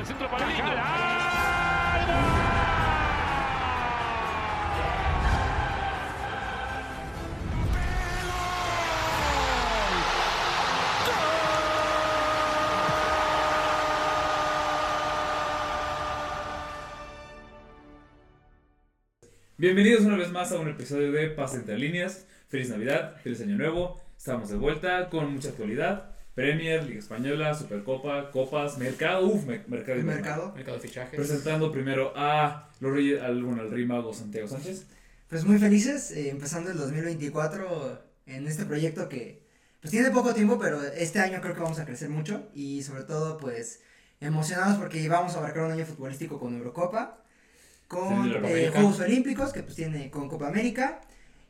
al centro para Bienvenidos una vez más a un episodio de Paz entre líneas. Feliz Navidad, feliz Año Nuevo. Estamos de vuelta con mucha actualidad. Premier, Liga Española, Supercopa, Copas, Mercado, uff, Mercado El mercado. Mercado de fichajes. Presentando primero a los Reyes, al, bueno, al Rey Mago Santiago Sánchez. Pues muy felices, eh, empezando el 2024 en este proyecto que pues tiene poco tiempo, pero este año creo que vamos a crecer mucho y sobre todo pues emocionados porque vamos a abarcar un año futbolístico con Eurocopa, con eh. Juegos Olímpicos que pues tiene con Copa América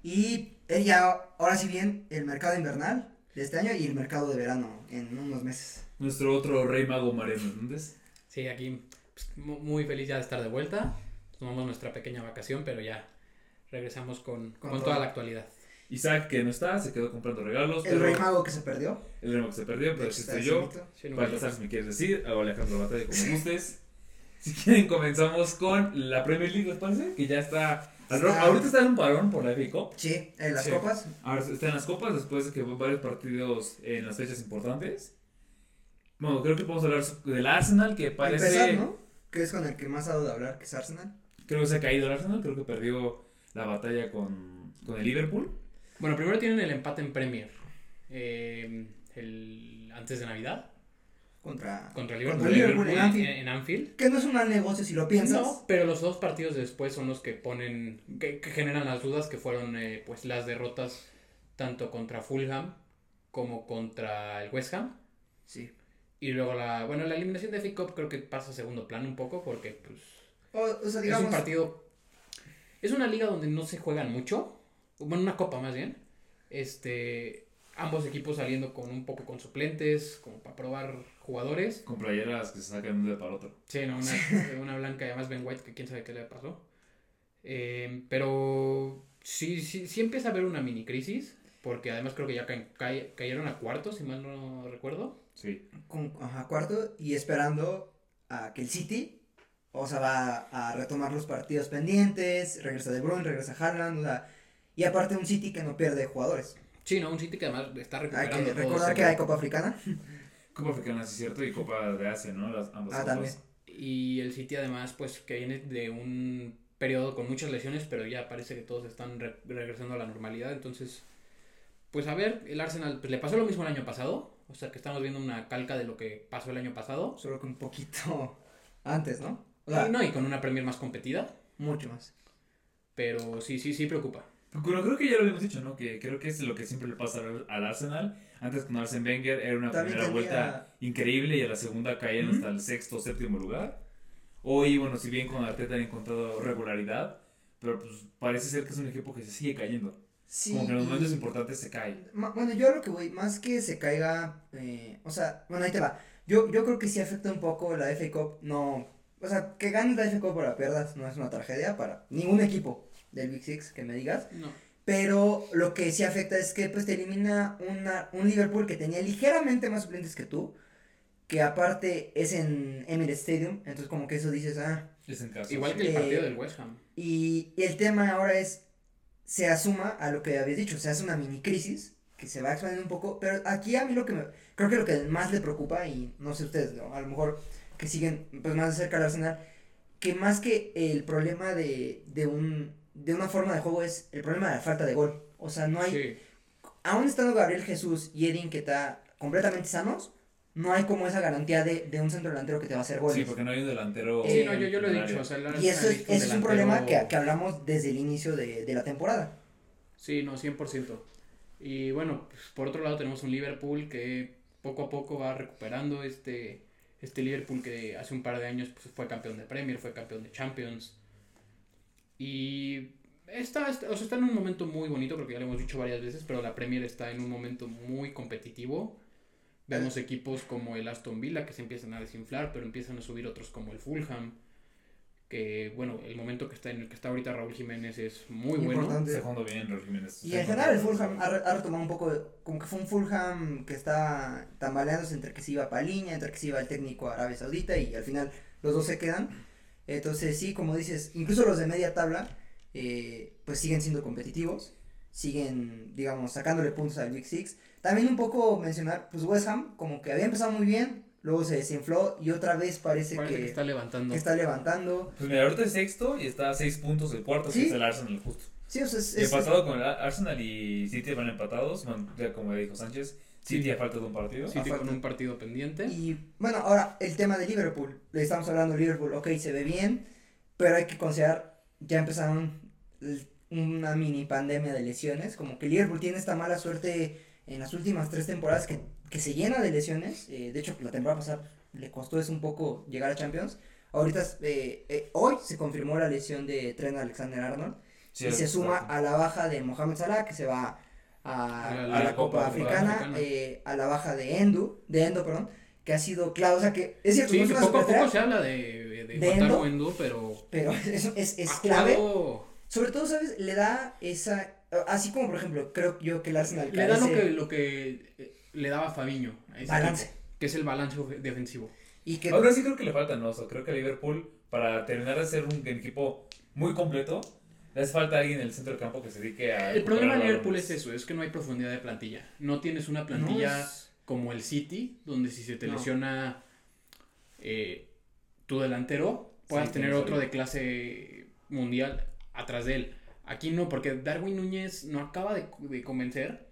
y eh, ya ahora sí bien el mercado invernal de este año y el mercado de verano en unos meses. Nuestro otro Rey Mago Mariano Hernández. Sí, aquí pues, mu- muy feliz ya de estar de vuelta. Tomamos nuestra pequeña vacación, pero ya regresamos con, Con con, toda la actualidad. Isaac, que no está, se quedó comprando regalos. El pero Rey Mago que se perdió. El Rey Mago que se perdió, pero sí Está estoy yo. Sí, no, Baltasar, si me quieres decir, o Alejandro Batalla, como gustes. Si quieren, comenzamos con la Premier League, ¿les parece? Que ya está. Está- Ahorita está en un parón por la FA Cup. Sí, en las Sí. copas. Ahora está en las copas después de que varios partidos en las fechas importantes. Bueno, creo que podemos hablar del Arsenal, que parece. Empezar, ¿no? Que es con el que más ha dado de hablar, que es Arsenal. Creo que se ha caído el Arsenal, creo que perdió la batalla con, con el Liverpool. Bueno, primero tienen el empate en Premier. eh, el, antes de Navidad. Contra, Contra Liverpool. Liverpool en Anfield. en Anfield. Que no es un mal negocio si lo piensas. No, pero los dos partidos después son los que ponen, que, que generan las dudas, que fueron eh, pues las derrotas tanto contra Fulham como contra el West Ham. Sí. Y luego la, bueno, la eliminación de FA Cup creo que pasa a segundo plano un poco porque pues O, o sea, es un partido, es una liga donde no se juegan mucho, bueno, una copa más bien. Este, ambos equipos saliendo con un poco con suplentes, como para probar jugadores. Con playeras que se sacan de un día para otro. Sí, no, una, una blanca y además Ben White que quién sabe qué le pasó. Eh, pero sí, sí, sí empieza a haber una mini crisis, porque además creo que ya ca- ca- cayeron a cuartos, si mal no recuerdo. Sí. con- ajá, cuarto. Y esperando a que el City. O sea, va a retomar los partidos pendientes. Regresa De Bruyne, regresa Haaland. O sea, y aparte un City que no pierde jugadores. Sí, no, un City que además está Hay recuperando que todo recordar que hay Copa Africana. Copa Africana, sí es cierto, y Copa de Asia, ¿no? Las, ambas Ah, también. Y el City además, pues que viene de un periodo con muchas lesiones, pero ya parece que todos están re- regresando a la normalidad. Entonces, pues a ver, el Arsenal pues, le pasó lo mismo el año pasado. O sea que estamos viendo una calca de lo que pasó el año pasado. Solo que un poquito antes, ¿no? O sea, Y no, y con una Premier más competida. mucho más. Pero sí, sí, sí preocupa. Pero creo que ya lo habíamos dicho, ¿no? Que creo que es lo que siempre le pasa al, al Arsenal. Antes con Arsene Wenger era una También primera tenía- vuelta increíble y a la segunda caían Ujú. hasta el sexto o séptimo lugar. Hoy, bueno, si bien con Arteta han encontrado regularidad, pero pues parece ser que es un equipo que se sigue cayendo. Sí. Como que en los y- momentos importantes se cae. Ma- Bueno, yo a lo que voy, más que se caiga, eh, o sea, bueno, ahí te va. Yo, yo creo que sí afecta un poco la FA Cup, no, o sea, que ganes la FA Cup o la pierdas no es una tragedia para ningún equipo del Big Six que me digas, No. pero lo que sí afecta es que pues te elimina una, un Liverpool que tenía ligeramente más suplentes que tú, que aparte es en Emirates Stadium, entonces como que eso dices, ah, Es en. Igual que el Eh, partido del West Ham. y el tema ahora es, se asuma a lo que habías dicho, se hace una mini crisis que se va expandiendo un poco, pero aquí a mí lo que me, creo que lo que más le preocupa, y no sé ustedes, ¿no? a lo mejor que siguen pues más de cerca al Arsenal, que más que el problema de, de, un, de una forma de juego es el problema de la falta de gol. O sea, no hay, Sí. aún estando Gabriel Jesús y Edin que está completamente sanos, no hay como esa garantía de, de un centro delantero que te va a hacer goles. Sí, porque no hay un delantero. Sí, no, yo, yo lo he dicho. área. O sea, el Y eso es, necesita eso es un problema que, que hablamos desde el inicio de, de la temporada. Sí, no, 100%. Y bueno, pues, por otro lado tenemos un Liverpool que poco a poco va recuperando este, este Liverpool que hace un par de años pues, fue campeón de Premier, fue campeón de Champions. Y está, está- o sea, está en un momento muy bonito, porque ya lo hemos dicho varias veces, pero la Premier está en un momento muy competitivo. Vemos equipos como el Aston Villa que se empiezan a desinflar, pero empiezan a subir otros como el Fulham. que bueno, el momento que está en el que está ahorita Raúl Jiménez es muy bueno. Importante. Está jugando bien Raúl Jiménez. Y en general el Fulham ha, re- ha retomado un poco, de- como que fue un Fulham que está tambaleándose entre que se iba Paliña, entre que se iba el técnico a Arabia Saudita y al final los dos se quedan. Entonces sí, como dices, incluso los de media tabla, eh, pues siguen siendo competitivos, siguen, digamos, sacándole puntos al Big Six. También un poco mencionar, pues West Ham, como que había empezado muy bien, luego se desinfló y otra vez parece, Parece que, que está levantando. que está levantando. Pues mira, ahorita es sexto y está a seis puntos del cuarto, Sí. que es el Arsenal justo. Sí, o sea, es, Y es- empatado con el Arsenal y City van empatados, bueno, ya como dijo Sánchez, City a falta de un partido. City Aparte. con un partido pendiente. Y bueno, ahora el tema de Liverpool. Le estamos hablando de Liverpool, ok, se ve bien, pero hay que considerar, ya empezaron una mini pandemia de lesiones. Como que Liverpool tiene esta mala suerte en las últimas tres temporadas que, que se llena de lesiones. eh, de hecho, la temporada pasada le costó eso un poco llegar a Champions. Ahorita, eh, eh, hoy se confirmó la lesión de Trent Alexander-Arnold Sí, y se es- suma a la baja de Mohamed Salah que se va a, A a la Copa Copa, Africana, Africana. eh, a la baja de Endo, de Endo, perdón, que ha sido clave, o sea que es cierto, Sí, no que poco a poco se habla de, de, ¿De Endo? Endo, pero pero es, es, es clave, jugado- sobre todo, ¿sabes? Le da esa, así como por ejemplo, creo yo que el Arsenal le da lo que, lo que eh, le daba Fabiño Balance. equipo, que es el balance defensivo. y que Ahora sí creo que le falta, ¿no? O sea, creo que Liverpool, para terminar de ser un equipo muy completo, le hace falta alguien en el centro del campo que se dedique a... El problema de Liverpool es eso, es que no hay profundidad de plantilla. No tienes una no plantilla es- como el City, donde si se te No. lesiona eh, tu delantero, puedas Sí, tener otro de clase mundial atrás de él. Aquí no, porque Darwin Núñez no acaba de, de convencer.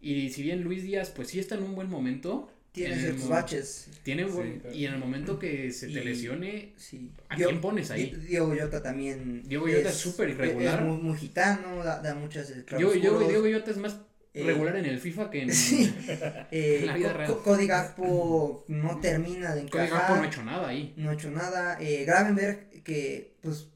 Y si bien Luis Díaz, pues sí está en un buen momento, tiene ciertos baches, tiene un Sí, claro. y en el momento que se te Y- lesione, sí. ¿a Dio- quién pones ahí? Di- Diego Llota también Diego Llota es súper irregular. es muy, muy gitano, da, da Diego, claroscuros. Diego, Diego Llota es más Eh, regular en el FIFA que en... Sí. Eh, En la vida Co- real. Co- Cody Gakpo no termina de Cody encajar. Gakpo no ha hecho nada ahí. no ha hecho nada. Eh, Gravenberg, que pues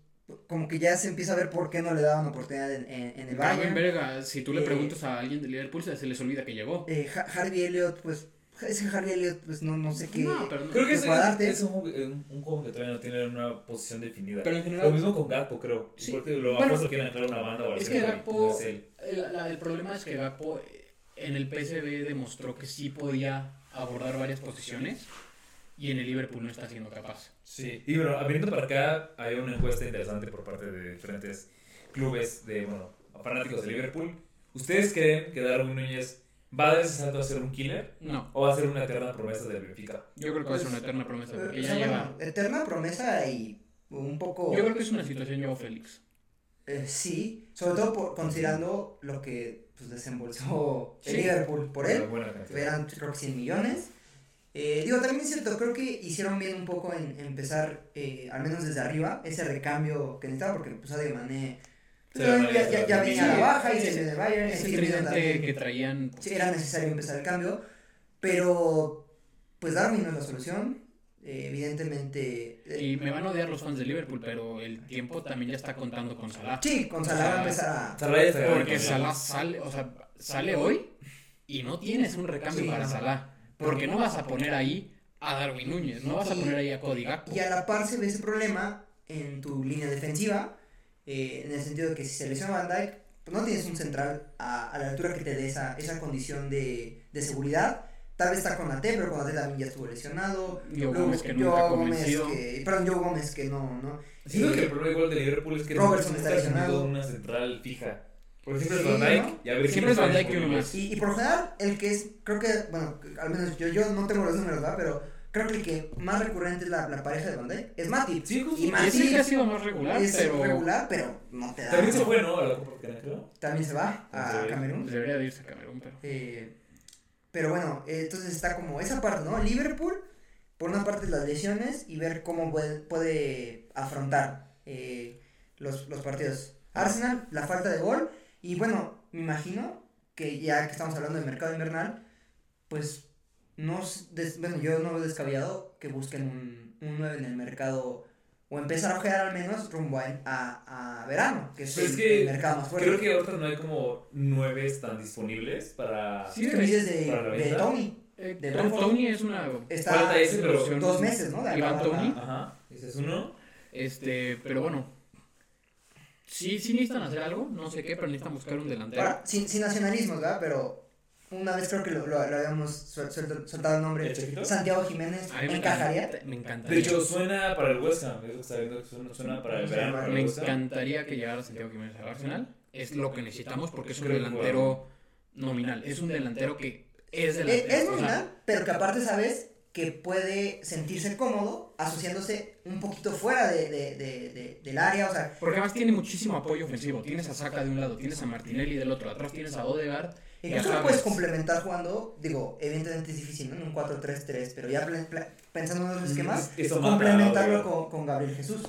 como que ya se empieza a ver por qué no le daban oportunidad en, en, en el Bayern. Gravenberg, si tú le Eh, preguntas a alguien de Liverpool, se se les olvida que llegó. Eh, Ha- Harvey Elliott, pues es que Harvey Elliott, pues no, no sé qué. No, pero, no- Creo que que es, un, un, un juego que todavía no tiene una posición definida. pero en Lo general, mismo con Gakpo, creo. Sí. Porque lo Bueno, apuesto que quieren entrar a una banda o al es que Gakpo- la- el problema es que Gakpo eh, en el PSV demostró que sí podía abordar varias posiciones y en el Liverpool no está siendo capaz. Sí, y bueno, viniendo para acá, hay una encuesta interesante por parte de diferentes clubes de, bueno, fanáticos de Liverpool. ¿Ustedes creen que Darwin Núñez va a dar ese salto a ser un killer No, o va a ser una eterna promesa del Benfica? yo creo que va a ser una eterna promesa porque ya lleva... eterna promesa y un poco. Yo creo que es una situación Joao Félix. eh, sí, sobre todo por, considerando lo que pues, desembolsó el. Liverpool por él. Eran creo que 100 millones. Eh, digo, también es cierto, creo que hicieron bien un poco en, en empezar, eh, al menos desde arriba, ese recambio que necesitaba, porque pues Sadio Pues, ya, venía la baja y Sí, se le de Bayern, Ese tridente que traían... Sí, era necesario empezar el cambio, pero pues Darwin no es la solución, eh, evidentemente. eh, Y me van a odiar los fans de Liverpool, pero el tiempo también ya está contando con Salah. sí, con Salah va a empezar a... Salah ya está Porque. Salah sale, o sea, sale hoy y no tienes un recambio Sí, para no. Salah. Porque no vas a poner ahí a Darwin Núñez, no vas a poner ahí a Cody Gakpo. Y a la par se ve ese problema en tu línea defensiva, eh, en el sentido de que si se lesiona Van Dijk, pues no tienes un central a, a la altura que te dé esa, esa condición de, de seguridad. Tal vez está con Ate, pero con Ate también ya estuvo lesionado. Diego Luego, Gómez que Joao ha convencido. Gómez que, perdón, Joe Gómez que no, ¿no? Siento Eh, que el problema igual de Liverpool es que Robertson no está está lesionado. una central fija. Porque siempre Sí, es Van Dijk ¿no? y a ver Siempre es Van está y uno más. Y, y por general, el que es, creo que, bueno, al menos yo, yo no tengo los números, ¿verdad? Pero creo que el que más recurrente es la, la pareja de Dijk es Matip. Sí, justo. Y Y Matip ese que ha sido más regular, es pero regular, pero no te da. También se fue, ¿no? A la Copa Africana, creo. También se va a Sí. Camerún. debería de irse a Camerún, pero... Eh, pero bueno, eh, entonces está como esa parte, ¿no? Liverpool, por una parte las lesiones y ver cómo puede, puede afrontar eh, los, los partidos. Arsenal, la falta de gol. Y bueno, me imagino que ya que estamos hablando de mercado invernal, pues no, es des- bueno, yo no veo descabellado que busquen un, un 9 en el mercado o empezar a ojear al menos rumbo a, a, a verano, que es, Pero el, es que el mercado más fuerte. Creo que ahorita no hay como nueves tan disponibles para... Sí, que dices de, para la de. Tony. Eh, De. Tony es una... Está Falta ese, pero dos meses, ¿no? De Iván Toney. Ajá, ese es uno. Este, pero bueno. Sí, sí necesitan hacer algo, no sé qué, pero necesitan buscar un delantero. Ahora, sin, sin nacionalismos, ¿verdad? Pero una vez creo que lo, lo, lo habíamos soltado el nombre. ¿El? Santiago Jiménez me encajaría. encanta- Me encantaría. De hecho, suena para el West Ham. Es lo que está viendo que suena, suena para el Sí, verano. para me el encantaría que llegara Santiago Jiménez al Arsenal. Es lo que necesitamos porque es un delantero nominal. Es un delantero que es Es, delantero. es o sea, nominal, pero que aparte sabes que puede sentirse cómodo asociándose un poquito fuera de, de, de, de- del área. O sea, Porque además tiene muchísimo apoyo ofensivo. Tienes a Saka de un lado, tienes a Martinelli del otro, atrás tienes a Odegaard. Incluso lo puedes complementar jugando. Digo, evidentemente es difícil, ¿no? En un 4-3-3, pero ya pensando en los esquemas, Eso mata a complementarlo con, con Gabriel Jesús.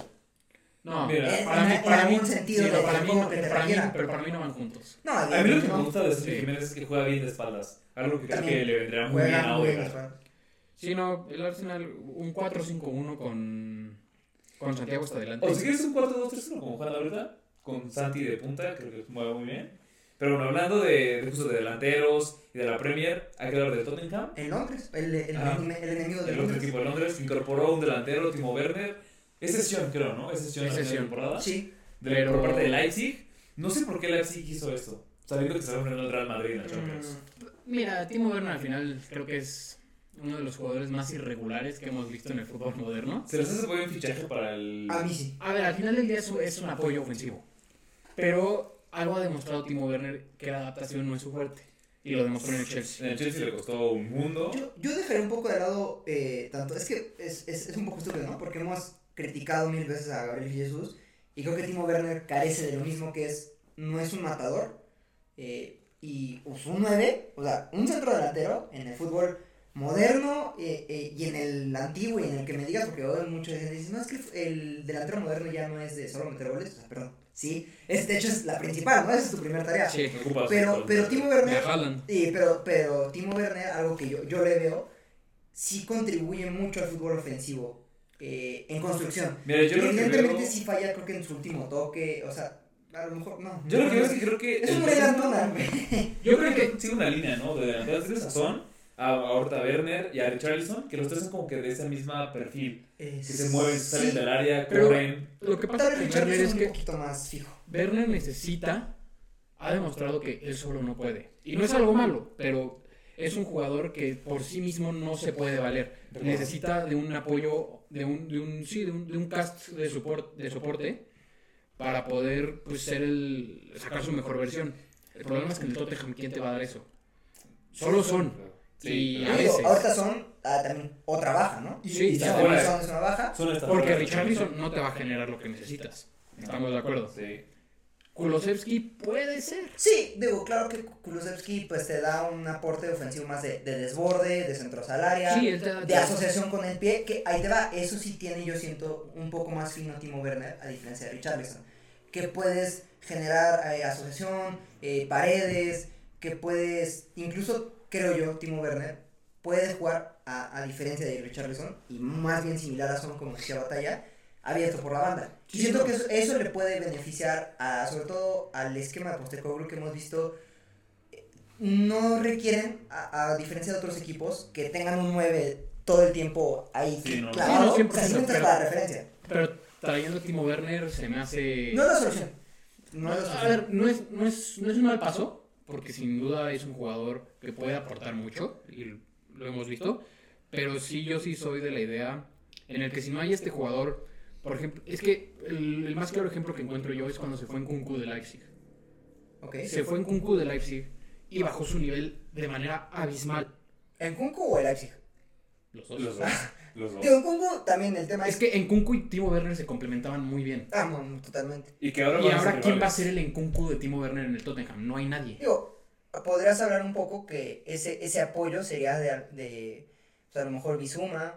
No, Mira, En- para en- mí, en para mí, algún sentido sí, de- para mí, no, que te para mí, pero para mí no van juntos. No, A mí lo que me no, gusta de Sergio Sí. Jiménez es que juega bien de espaldas. Algo que creo que le vendrá muy bien juega a. Odegaard. Sí, no, el Arsenal, un 4-5-1 con, con Santiago hasta adelante. O si quieres un 4-2-3-1 como juegan ahorita, con Santi de punta, creo que mueve muy bien. Pero bueno, hablando de, de justo de delanteros y de la Premier, hay que hablar de Tottenham. En Londres, el, el, Ah. el, el enemigo de El otro Londres. equipo de Londres incorporó un delantero, Timo Werner. Es sesión, creo, ¿no? Es sesión Es la temporada. Sí. De- Pero- Por parte de Leipzig. No sé por qué Leipzig hizo esto. Sabiendo que se va a enfrentar al Real Madrid en la Champions. Mm, Mira, Timo Werner al final creo que es uno de los jugadores más irregulares que hemos visto en el fútbol moderno. Se les hace buen fichaje para el. a mí sí. A ver, al final del día es un apoyo ofensivo. Pero algo ha demostrado Timo Werner que la adaptación no es su fuerte. Y lo demostró en el En Chelsea. el Chelsea le costó un mundo. Yo, yo dejaré un poco de lado eh, tanto. Es que es, es, es un poco estúpido, ¿no? Porque hemos criticado mil veces a Gabriel Jesús. Y creo que Timo Werner carece de lo mismo que es. No es un matador. eh, y pues, un 9. O sea, un centro delantero en el fútbol moderno eh, eh, y en el antiguo y en el que me digas, porque hoy muchos dicen, no, es que el delantero moderno ya no es de solo meter goles. O sea, perdón. Sí, es, de hecho es la principal, ¿no? Esa es tu primera tarea. Sí. Ocupas Pero, pero. Timo De Werner. Sí, pero, pero Timo Werner, algo que yo, yo le veo, sí contribuye mucho al fútbol ofensivo eh, en construcción. Mira, yo Evidentemente veo. sí falla, creo que en su último toque, o sea, a lo mejor no. Yo lo que veo es que creo que. Es el un Tottenham- Antuna, güey. Yo creo que sigue una línea, ¿no? De delanteros. A Son, a, a Horta Werner y a Richarlison, que los tres son como que de ese mismo perfil. Que se mueven, salen del área, Pero- corren. Lo que pasa con Werner es es un que poquito más fijo. Werner necesita, ha demostrado que él solo no puede. Y no es algo malo, pero es un jugador que por sí mismo no se puede valer. Necesita de un apoyo, de un, de un, sí, de un, de un cast de, support, de soporte para poder pues, ser el, sacar su mejor versión. El problema es que en el Tottenham, ¿quién te va a dar eso? Solo son. Y a Digo, veces. ahorita son ah, también otra baja, ¿no? Sí, y son es una baja. Son Porque. Richarlison no te va a generar lo que necesitas. Estamos de acuerdo. Sí. Kulusevski puede ser. Sí, digo, claro que Kulusevski pues te da un aporte ofensivo más de, de desborde, de centros al área. Sí, él te da- de asociación con el pie, que ahí te va, eso sí tiene, yo siento, un poco más fino Timo Werner, a diferencia de Richarlison. Que puedes generar eh, asociación, eh, paredes, que puedes, incluso creo yo, Timo Werner, puedes jugar, a, a diferencia de Richarlison, y más bien similar a Son, como decía Batalla, abierto por la banda. Y siento que eso, eso le puede beneficiar, a, sobre todo al esquema de Postecoglou que hemos visto no requieren, a, a diferencia de otros equipos, que tengan un 9 todo el tiempo ahí Sí, no. clavado. Sí, no, o sea, 100%, siempre es pero- la referencia. Pero trayendo a Timo Werner se me hace. No es la solución. No es la a solución. ver, no es, no, es, no es un mal paso, porque sin duda es un jugador que puede aportar mucho, y lo hemos visto. Pero sí, yo sí soy de la idea en el que si no hay este jugador, por ejemplo, es que el, el más claro ejemplo que encuentro yo es cuando se fue en Kunku de Leipzig. Ok. Se fue en Kunku de Leipzig y bajó su nivel de manera abismal. ¿En Kunku o el Leipzig? Los dos. Los dos. Los dos. Digo, en Kunku también el tema es... Es que en Kunku y Timo Werner se complementaban muy bien. Ah, no, totalmente. Y que ahora Y ahora, ¿quién va a ser el Enkunku de Timo Werner en el Tottenham? No hay nadie. Digo, podrías hablar un poco que ese, ese apoyo sería de, de o sea, a lo mejor Bizuma.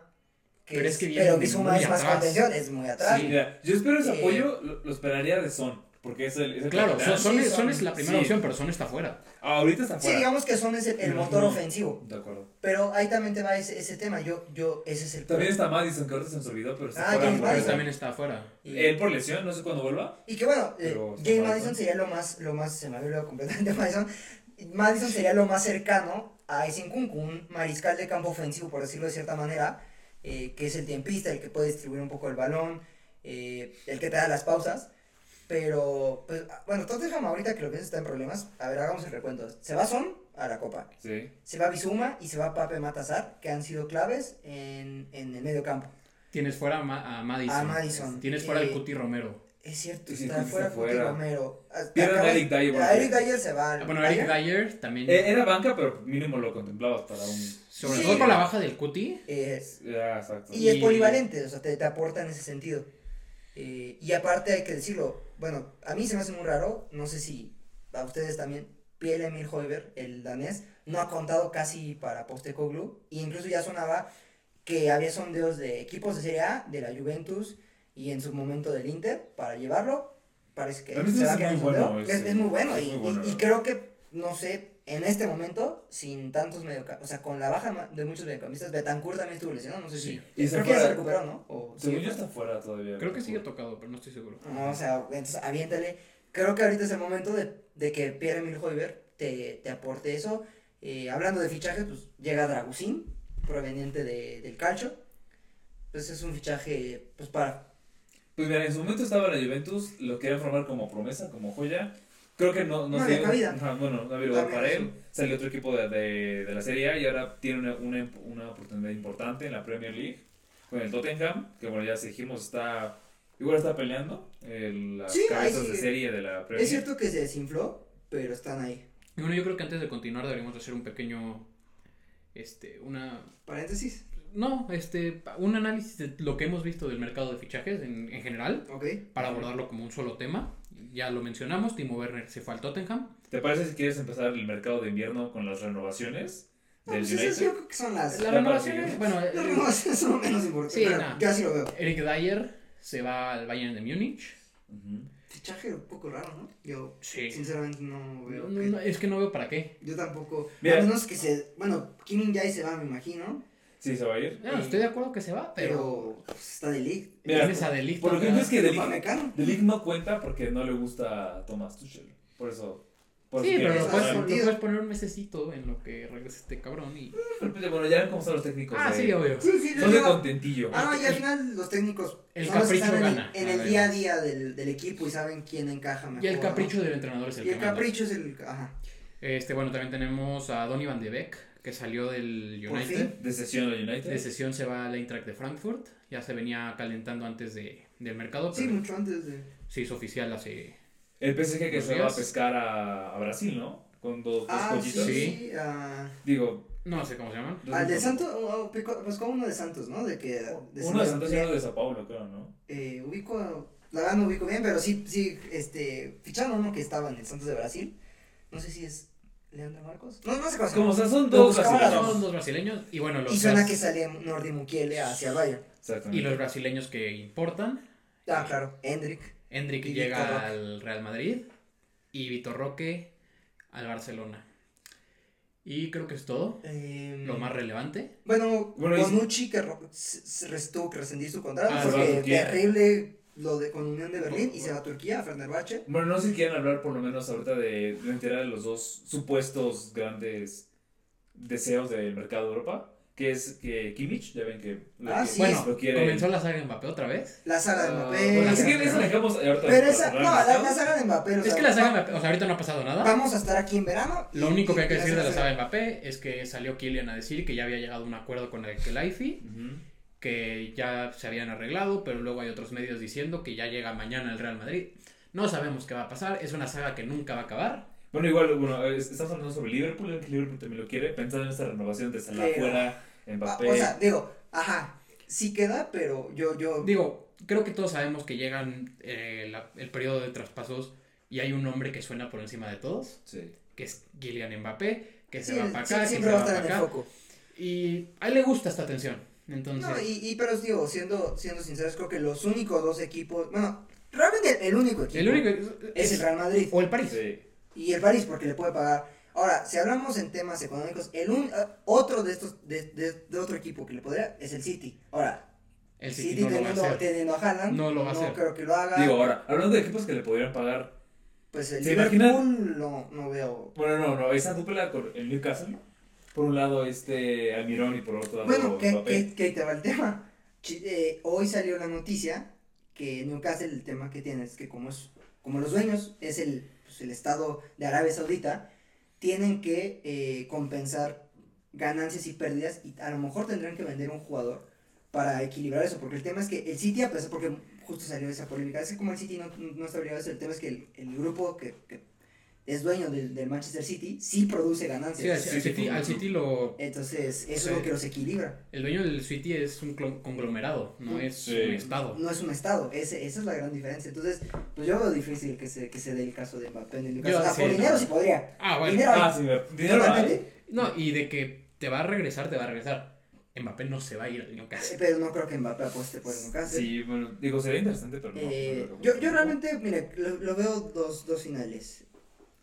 Que Pero es, es que viene pero de Bizuma es más atrás. contención, es muy atrás. Sí. Mira, yo espero ese Eh, apoyo, lo, lo esperaría de Son. Porque es el. Es el Claro. Son, Son Sí, es, Son Son- es la primera sí. opción, pero Son está fuera. Ah, ahorita está Sí, fuera. digamos que Son es el, el motor ofensivo. De acuerdo. Pero ahí también te va ese, ese tema. Yo, yo, ese es el También está Madison, que ahorita se nos olvidó, pero está Ah, fuera. James Madison. también está fuera. Y, Él por lesión, no sé cuándo vuelva. y que bueno, eh, James Madison sería lo más, lo más, se me había olvidado completamente Madison. Madison sería lo más cercano a ese Nkunku, un mariscal de campo ofensivo, por decirlo de cierta manera, eh, que es el tiempista, el que puede distribuir un poco el balón, eh, el que te da las pausas. Pero, pues, ah, bueno, Tottenham ahorita que lo piensas está en problemas. A ver, hagamos el recuento. Se va Son a la Copa. Sí. Se va Bizuma y se va Pape Matazar, que han sido claves en, en el medio campo. Tienes fuera a, Ma- a Madison. A Madison. Tienes fuera al Eh, Cuti Romero. Es cierto, Sí, está fuera Cuti. Romero. Ah, Pierden a Eric Dyer, a porque- Eric Dyer se va. al- Bueno, Eric Dyer, Dyer también. Eh, Era banca, pero mínimo lo contemplabas para un. sobre sí. todo con la baja del Cuti. Ya, exacto. Y es polivalente, o sea, te, te aporta en ese sentido. Eh, y aparte hay que decirlo, bueno, a mí se me hace muy raro, no sé si a ustedes también, Pierre Emil Hoiber, el danés, no ha contado casi para Postecoglou, e incluso ya sonaba que había sondeos de equipos de Serie A, de la Juventus y en su momento del Inter para llevarlo. Parece que se va es a muy bueno Es, muy bueno, es y, muy bueno, y- y ¿no? creo que, no sé, en este momento, sin tantos mediocampistas, o sea, con la baja de muchos mediocampistas, Betancourt también estuvo lesionado, no sé Sí. si. Y se creo que se recuperó, ¿no? O Según yo está fuera todavía. Creo que sigue tocado, pero no estoy seguro. no, o sea, entonces aviéntale. Creo que ahorita es el momento de, de que Pierre-Emile Hoiber te, te aporte eso. Eh, hablando de fichajes, pues llega Dragusín, proveniente de, del calcio. Pues es un fichaje, pues para... Pues mira, en su momento estaba la Juventus, lo querían formar como promesa, como joya. Creo que no, no, No sé. había cabida. Ajá, bueno, no había lugar para él. Salió otro equipo de, de, de la Serie A y ahora tiene una, una, una oportunidad importante en la Premier League con el Tottenham, que bueno, ya dijimos, está. Igual está peleando en las Sí, cabezas de serie de la Premier Es cierto que se desinfló, pero están ahí. Y Bueno, yo creo que antes de continuar deberíamos hacer un pequeño, este, una, Paréntesis. no, este, un análisis de lo que hemos visto del mercado de fichajes en, en general, Ok. para abordarlo como un solo tema. Ya lo mencionamos, Timo Werner se fue al Tottenham. ¿Te parece si quieres empezar el mercado de invierno con las renovaciones No, del pues esas United? yo creo que son las... Renovaciones, bueno, Las el- renovaciones son lo menos importantes. Sí, pero nah. yo así lo veo. Eric Dyer se va al Bayern de Múnich. Ujú. Fichaje un poco raro, ¿no? Yo Sí. sinceramente no veo No, que- no, es que no veo para qué. Yo tampoco. Mira. A menos que se. Bueno, Kim Jai se va, me imagino. Sí, se va a ir. No, estoy de acuerdo que se va, pero Pero. pues, está de league. Mira, tienes a De Ligt Por lo que es que De Ligt no cuenta porque no le gusta a Thomas Tuchel. Por eso. Por Sí, pero lo puedes, lo puedes poner un mesecito en lo que regrese este cabrón y... Pero, pues, bueno, ya ven cómo son los técnicos. Ah, de- sí, obvio. Sí, sí, Son de contentillo. Ah, no, y al final los técnicos. El son los que capricho están en el- gana, En el día a día del, del equipo y saben quién encaja mejor. Y el ¿no? capricho del entrenador es el Y el manda. capricho es el. Ajá. Este, bueno, también tenemos a Donny Van de Beek, que salió del Por United. fin. De sesión al United. De sesión se va al Eintracht de Frankfurt. Ya se venía calentando antes de, del mercado, Sí, pero mucho antes de. se hizo oficial hace... El PSG que se va a días. pescar a, a Brasil, ¿no? Con dos, dos Ah, sí, pollitos. Sí. sí. Digo. No sé cómo se llaman. al de. Santos. oh, pico- pues como uno de Santos, ¿no? De que. de Uno de Santos y uno de Sao Paulo, creo, ¿no? eh, ubico, la verdad no ubico bien, pero sí, sí, este, ficharon uno que estaba en el Santos de Brasil, no sé si es Leandro Marcos, no, no sé cómo se Como, o sea, son dos brasileños. Son dos brasileños y bueno, los, y suena que sale Nordi Mukiele hacia el Bayern, Exactamente. y los brasileños que importan. ah, claro, Hendrik, Hendrik llega al Real Madrid y Vitor Roque al Barcelona. Y creo que es todo. eh, Lo más relevante. bueno, Bueno, Bonucci que res- tuvo que rescindir su contrato, Ah, porque terrible lo de con Unión de Berlín, y se va a Turquía, a Fenerbahce, Bueno, no sé si quieren hablar por lo menos ahorita de, enterar de los dos supuestos grandes deseos del mercado de Europa. Que es que Kimmich, ya ven que lo, Ah, que- sí, bueno, lo quiere. comenzó la saga de Mbappé otra vez. la saga de Ah, Mbappé, bueno, la así que eso lo dejamos ahorita. pero esa, no, la, la saga de Mbappé, o Es sea, que la saga de Mbappé, o sea, ahorita no ha pasado nada. vamos a estar aquí en verano, Lo y- único que hay que decir de la saga de Mbappé es que salió Kylian a decir que ya había llegado a un acuerdo con el Kelaifi, Ujú. Que ya se habían arreglado, pero luego hay otros medios diciendo que ya llega mañana el Real Madrid. No sabemos qué va a pasar, es una saga que nunca va a acabar. Bueno, igual, bueno, es- estamos hablando sobre Liverpool, que Liverpool también lo quiere, pensando en esta renovación de Salah Pero- fuera, Ah, Mbappé. O sea, digo, ajá, sí queda, pero yo, yo, Digo, creo que todos sabemos que llegan eh, la- el periodo de traspasos y hay un nombre que suena por encima de todos, sí. que es Kylian Mbappé, que se va para sí, acá, que se siempre va a va estar para acá. foco. Y a él le gusta esta tensión. Entonces, No, y, y pero digo, siendo, siendo sinceros, creo que los únicos dos equipos, bueno, realmente el único equipo el único es el Real Madrid o el París. Sí. y el París porque le puede pagar. Ahora, si hablamos en temas económicos, el un, ah, otro de estos, de, de, de otro equipo que le podría es el City. Ahora, El City, City no lo va a teniendo, hacer. teniendo a Haaland, No lo va a hacer. creo que lo haga. Digo, ahora, hablando de equipos que le podrían pagar. pues el ¿se Liverpool imaginan? no, no veo. Bueno, no, no, esa dupla con el Newcastle. Por un lado, este Almirón y por otro lado, Bueno, que, que, que ahí te va el tema. Eh, hoy salió la noticia que Newcastle el tema que tiene es que como es como los dueños es el, pues, el estado de Arabia Saudita tienen que eh, compensar ganancias y pérdidas y a lo mejor tendrán que vender un jugador para equilibrar eso porque el tema es que el City a pesar porque justo salió esa polémica es que como el City no, no está obligado a eso el tema es que el, el grupo que, que es dueño del, del Manchester City sí produce Sí, al, ganancias al City, al City lo. entonces eso Sí. es lo que los equilibra El dueño del City es un conglomerado, no es Sí. un estado. no es un estado, ese, esa es la gran diferencia. Entonces, pues yo veo difícil que se, que se dé el caso de Mbappé en el Yo, caso. Ah, sí, por no. dinero sí podría. Ah, bueno. Dinero Ah, sí, dinero. No, y de que te va a regresar, te va a regresar. Mbappé no se va a ir al Newcastle. Pero no creo que Mbappé apueste por el Newcastle. Sí, bueno, digo, sería interesante, pero no. Eh, no que yo, yo realmente, mire, lo, lo veo dos, dos finales.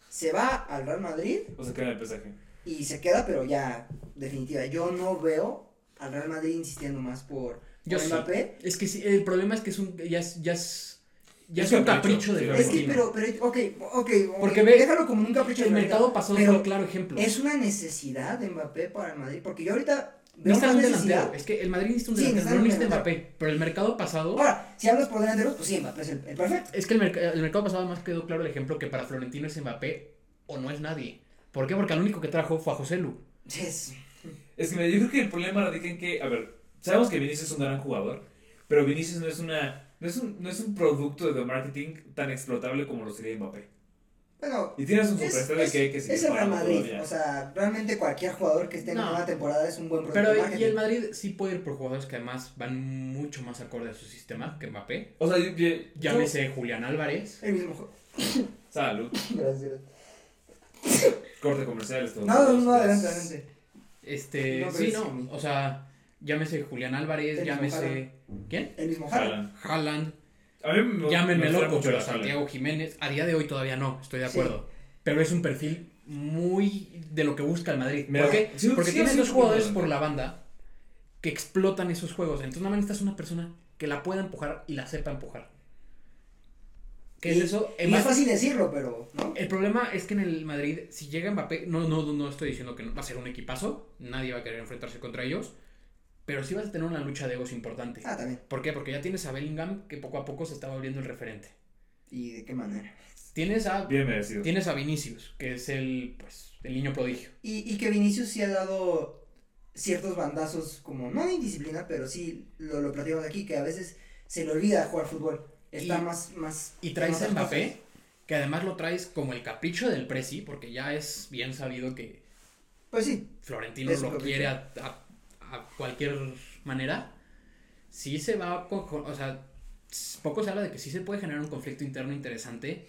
Se va al Real Madrid O se queda en el PSG. y se queda, pero ya definitiva. Yo no veo al Real Madrid insistiendo más por, Yo por sí. Mbappé. Es que sí, el problema es que es un, ya es, ya es, ya Es es un capricho, capricho de Es que, pero, pero, ok, ok, Porque ok, ve, déjalo como un capricho de El mercado pasado fue un claro ejemplo. Es una necesidad de Mbappé para el Madrid, porque yo ahorita veo Necesitas más un delantero. Es que el Madrid necesita un Sí, delantero, necesitan no necesita. Mbappé. Pero el mercado pasado. Ahora, si hablas por delanteros, pues sí, Mbappé es el, el perfecto. Es que el, merc- el mercado pasado más quedó claro el ejemplo que para Florentino es Mbappé o no es nadie. ¿Por qué? Porque al único que trajo fue a José Lu. Es, Es que yo creo que el problema radica en que, a ver, sabemos que Vinicius es un gran jugador, pero Vinicius no es una, no es un, no es un producto de marketing tan explotable como lo sería Mbappé. Bueno, Y tienes un es, superestrella es- que hay que seguir es el Real Madrid. todavía. O sea, realmente cualquier jugador que esté en No. una nueva temporada es un buen producto Pero y el Madrid sí puede ir por jugadores que además van mucho más acorde a su sistema que Mbappé. O sea, yo, yo- Llámese Julián Álvarez. El mismo juego. Salud. Gracias. Corte comercial. esto. No, no, no, adelante, adelante. Este, No, sí, no. O sea, llámese Julián Álvarez, El mismo llámese. ¿Quién? El mismo Haaland. Haaland. A mí me Llámenme me loco, pero. Santiago Jiménez. A día de hoy todavía no, estoy de Sí. acuerdo. Pero es un perfil muy de lo que busca el Madrid. Mira, ¿Por qué? sí, Porque sí, tienes sí, dos jugadores por la banda que explotan esos juegos. Entonces, nada más necesitas una persona que la pueda empujar y la sepa empujar. ¿Qué Y- es eso? Y es fácil decirlo, pero. ¿no? El problema es que en el Madrid, si llega Mbappé, no, no, no estoy diciendo que no- va a ser un equipazo, nadie va a querer enfrentarse contra ellos, pero sí vas a tener una lucha de egos importante. Ah, también. ¿Por qué? Porque ya tienes a Bellingham que poco a poco se está volviendo el referente. ¿Y de qué manera? Tienes a, Bien merecido. tienes a Vinicius, que es el, pues, el niño prodigio. Y, y que Vinicius sí ha dado ciertos bandazos, como no de indisciplina, pero sí lo, lo platicamos aquí, que a veces se le olvida jugar fútbol. Está Y- más, más. Y traes a Mbappé, cosas. que además lo traes como el capricho del Presi, porque ya es bien sabido que Pues sí. Florentino lo capricho. quiere a, a- a cualquier manera, sí se va, o sea, poco se habla de que sí se puede generar un conflicto interno interesante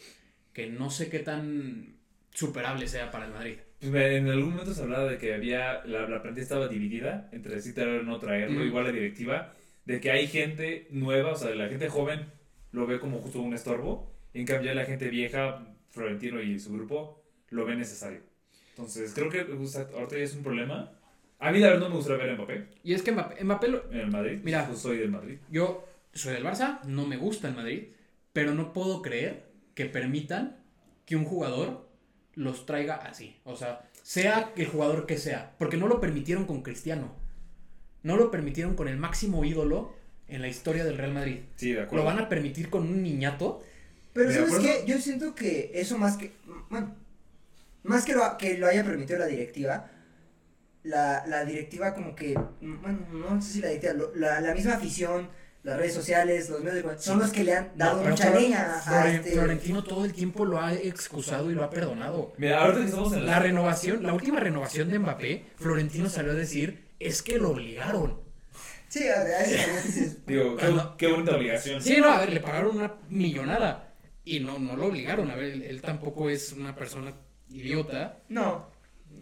que no sé qué tan superable sea para el Madrid. Pues, en algún momento se hablaba de que había la, la plantilla estaba dividida entre si traerlo o no traerlo, Mm. igual la directiva, de que hay gente nueva, o sea, la gente joven lo ve como justo un estorbo, en cambio la gente vieja, Florentino y su grupo, lo ve necesario. Entonces, creo que o sea, ahorita ya es un problema. A mí la verdad no me gustaría ver a Mbappé Y es que Mbappé, Mbappé lo- en el Madrid. Mira. Pues soy del Madrid. yo soy del Barça, no me gusta el Madrid, pero no puedo creer que permitan que un jugador los traiga así. O sea, sea el jugador que sea, porque no lo permitieron con Cristiano. No lo permitieron con el máximo ídolo en la historia del Real Madrid. Sí, de Lo acuerdo. van a permitir con un niñato. Pero ¿De ¿sabes qué? Yo siento que eso más que. Bueno, más que lo, que lo haya permitido la directiva, la, la directiva como que. Bueno, no sé si la directiva, lo- la, la misma afición, las redes sociales, los medios de comunicación, son los que le han dado No, mucha leña a este. Florentino todo el tiempo lo ha excusado y lo ha perdonado. Mira, ahorita que estamos en La renovación, la última renovación de Mbappé, Florentino salió a decir, es que lo obligaron. Sí, a veces Digo, qué, Cuando- qué bonita obligación. Sí, no, a ver, le pagaron una millonada. Y no, no lo obligaron. A ver, él, él tampoco es una persona idiota. No.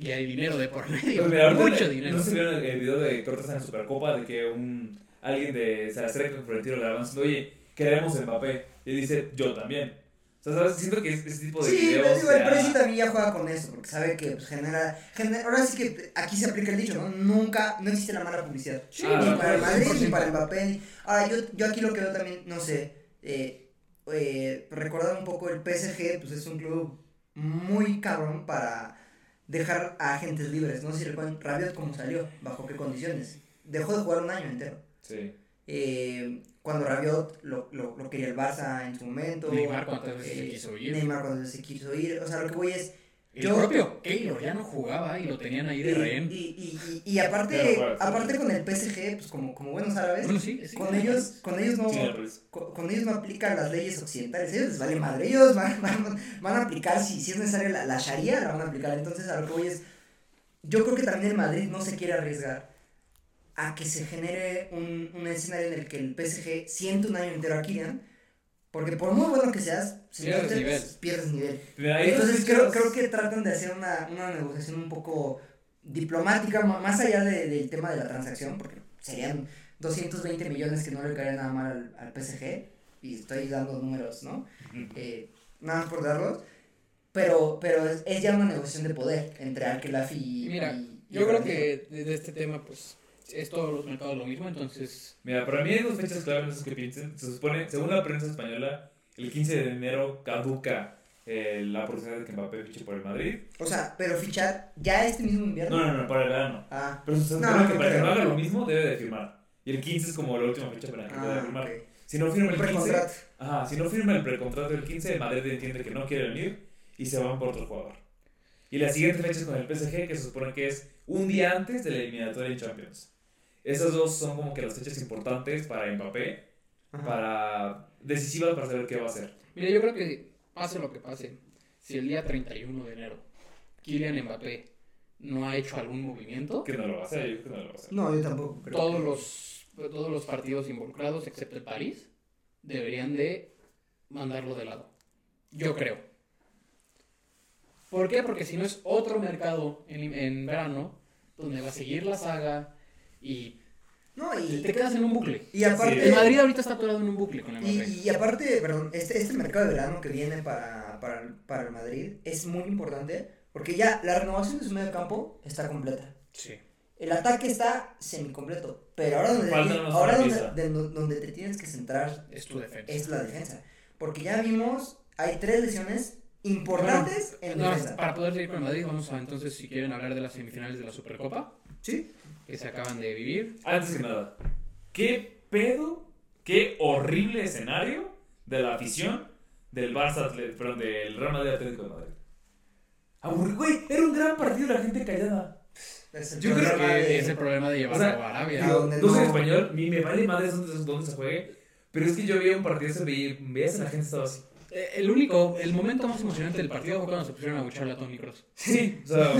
Y hay dinero de por medio. Pues mucho le- dinero. No se vieron el video de Cortes en la Supercopa de que un alguien de se acerca con Florentino grabando diciendo, oye, queremos Mbappé. Y dice, yo también. O sea, ¿sabes? Siento que es- ese tipo de Sí, videos. pero digo, el Presi también ya juega con eso, porque sabe que pues, genera, genera- Ahora sí que aquí se aplica el dicho, ¿no? Nunca, no existe la mala publicidad. Sí, Ah, ni para el Madrid, ni 100%. para Mbappé. ni- Ahora, yo, yo aquí lo que veo también, no sé, eh, eh, recordar un poco el PSG, pues es un club muy cabrón para dejar a agentes libres. No sé si recuerdan Rabiot cómo salió, bajo qué condiciones. Dejó de jugar un año entero. Sí. Eh, cuando Rabiot lo, lo, lo quería el Barça en su momento. Neymar cuántas veces se eh, quiso ir. Neymar cuando se quiso ir. O sea, lo que voy es. El Yo- propio Keylor ya no jugaba y lo tenían ahí de y, rehén. y, y, y, y aparte, bueno, aparte con el PSG, pues como, como buenos árabes, Bueno, sí, sí, con sí. ellos, con ellos no, con, con ellos no aplican las leyes occidentales, ellos les vale madre, ellos van, van, van a aplicar, si, si es necesario la, la sharia, la van a aplicar, entonces a lo que voy es, yo creo que también el Madrid no se quiere arriesgar a que se genere un, un escenario en el que el PSG siente un año entero a Kylian, porque por muy bueno que seas, si no te- nivel. pierdes nivel. Entonces creo, creo que tratan de hacer una, una negociación un poco diplomática, más allá de- del tema de la transacción, porque serían 220 millones que no le caerían nada mal al, al PSG, y estoy dando números, ¿no? Eh, nada más por darlos, pero, pero es, es ya una negociación de poder entre Al-Khelafi y... Mira, y- y yo creo que de este tema, pues, es todos los mercados lo mismo, entonces, Mira, para mí hay dos fechas clave en que piensen. Se supone, según la prensa española, el 15 de enero caduca eh, la posibilidad de que Mbappé fiche por el Madrid. O sea, pero fichar ya este mismo invierno. No, no, no, para el verano. Ah, Pero se supone No, que para que no haga lo mismo debe de firmar. Y el 15 es como la última fecha para que pueda ah firmar. ok. Si no firma el 15, Precontrato. ajá, si no firma el precontrato del 15, el Madrid entiende que no quiere venir y se van por otro jugador. Y la siguiente fecha es con el PSG, que se supone que es un día antes de la eliminatoria en Champions. Esas dos son como que las fechas importantes para Mbappé, Ajá. para decisivas para saber qué va a hacer. mira, yo creo que pase lo que pase, si el día 31 de enero Kylian Mbappé no ha hecho algún movimiento, Que no lo va a hacer, yo creo que no lo va a hacer. No, yo tampoco creo. todos los, todos los partidos involucrados, excepto el París, deberían de mandarlo de lado. Yo creo. ¿Por qué? Porque si no es otro mercado en, en verano donde va a seguir la saga y No, te, y, te quedas en un bucle. y aparte... El Madrid ahorita está atorado en un bucle con el Y, y aparte, perdón, este, este mercado de verano que viene para, para, el- para el Madrid es muy importante porque ya la renovación de su medio campo está completa. Sí. El ataque está semicompleto, pero ahora donde, te- ahora donde, de- donde te tienes que centrar Es tu defensa. es la defensa. Porque ya vimos, hay tres lesiones importantes en Nada más, defensa. para poder seguir con el Madrid, vamos a entonces, si quieren hablar de las semifinales de la Supercopa, Sí. que se acaban de vivir. Antes que nada, ¿qué pedo, qué horrible escenario de la afición del Barça, Atlet- perdón, del Real Madrid Atlético de Madrid? Aburri- güey, era un gran partido, la gente callada. Yo creo Que de- es el problema de llevarlo O sea, a Arabia. digo, donde No soy español, ni me vale madre dónde, dónde se juegue, pero es que yo veía un partido, se veía, veías a la gente estaba así. Eh, El único, el momento más emocionante del partido fue cuando se pusieron a bucharle a Tony Cross. Sí, o sea,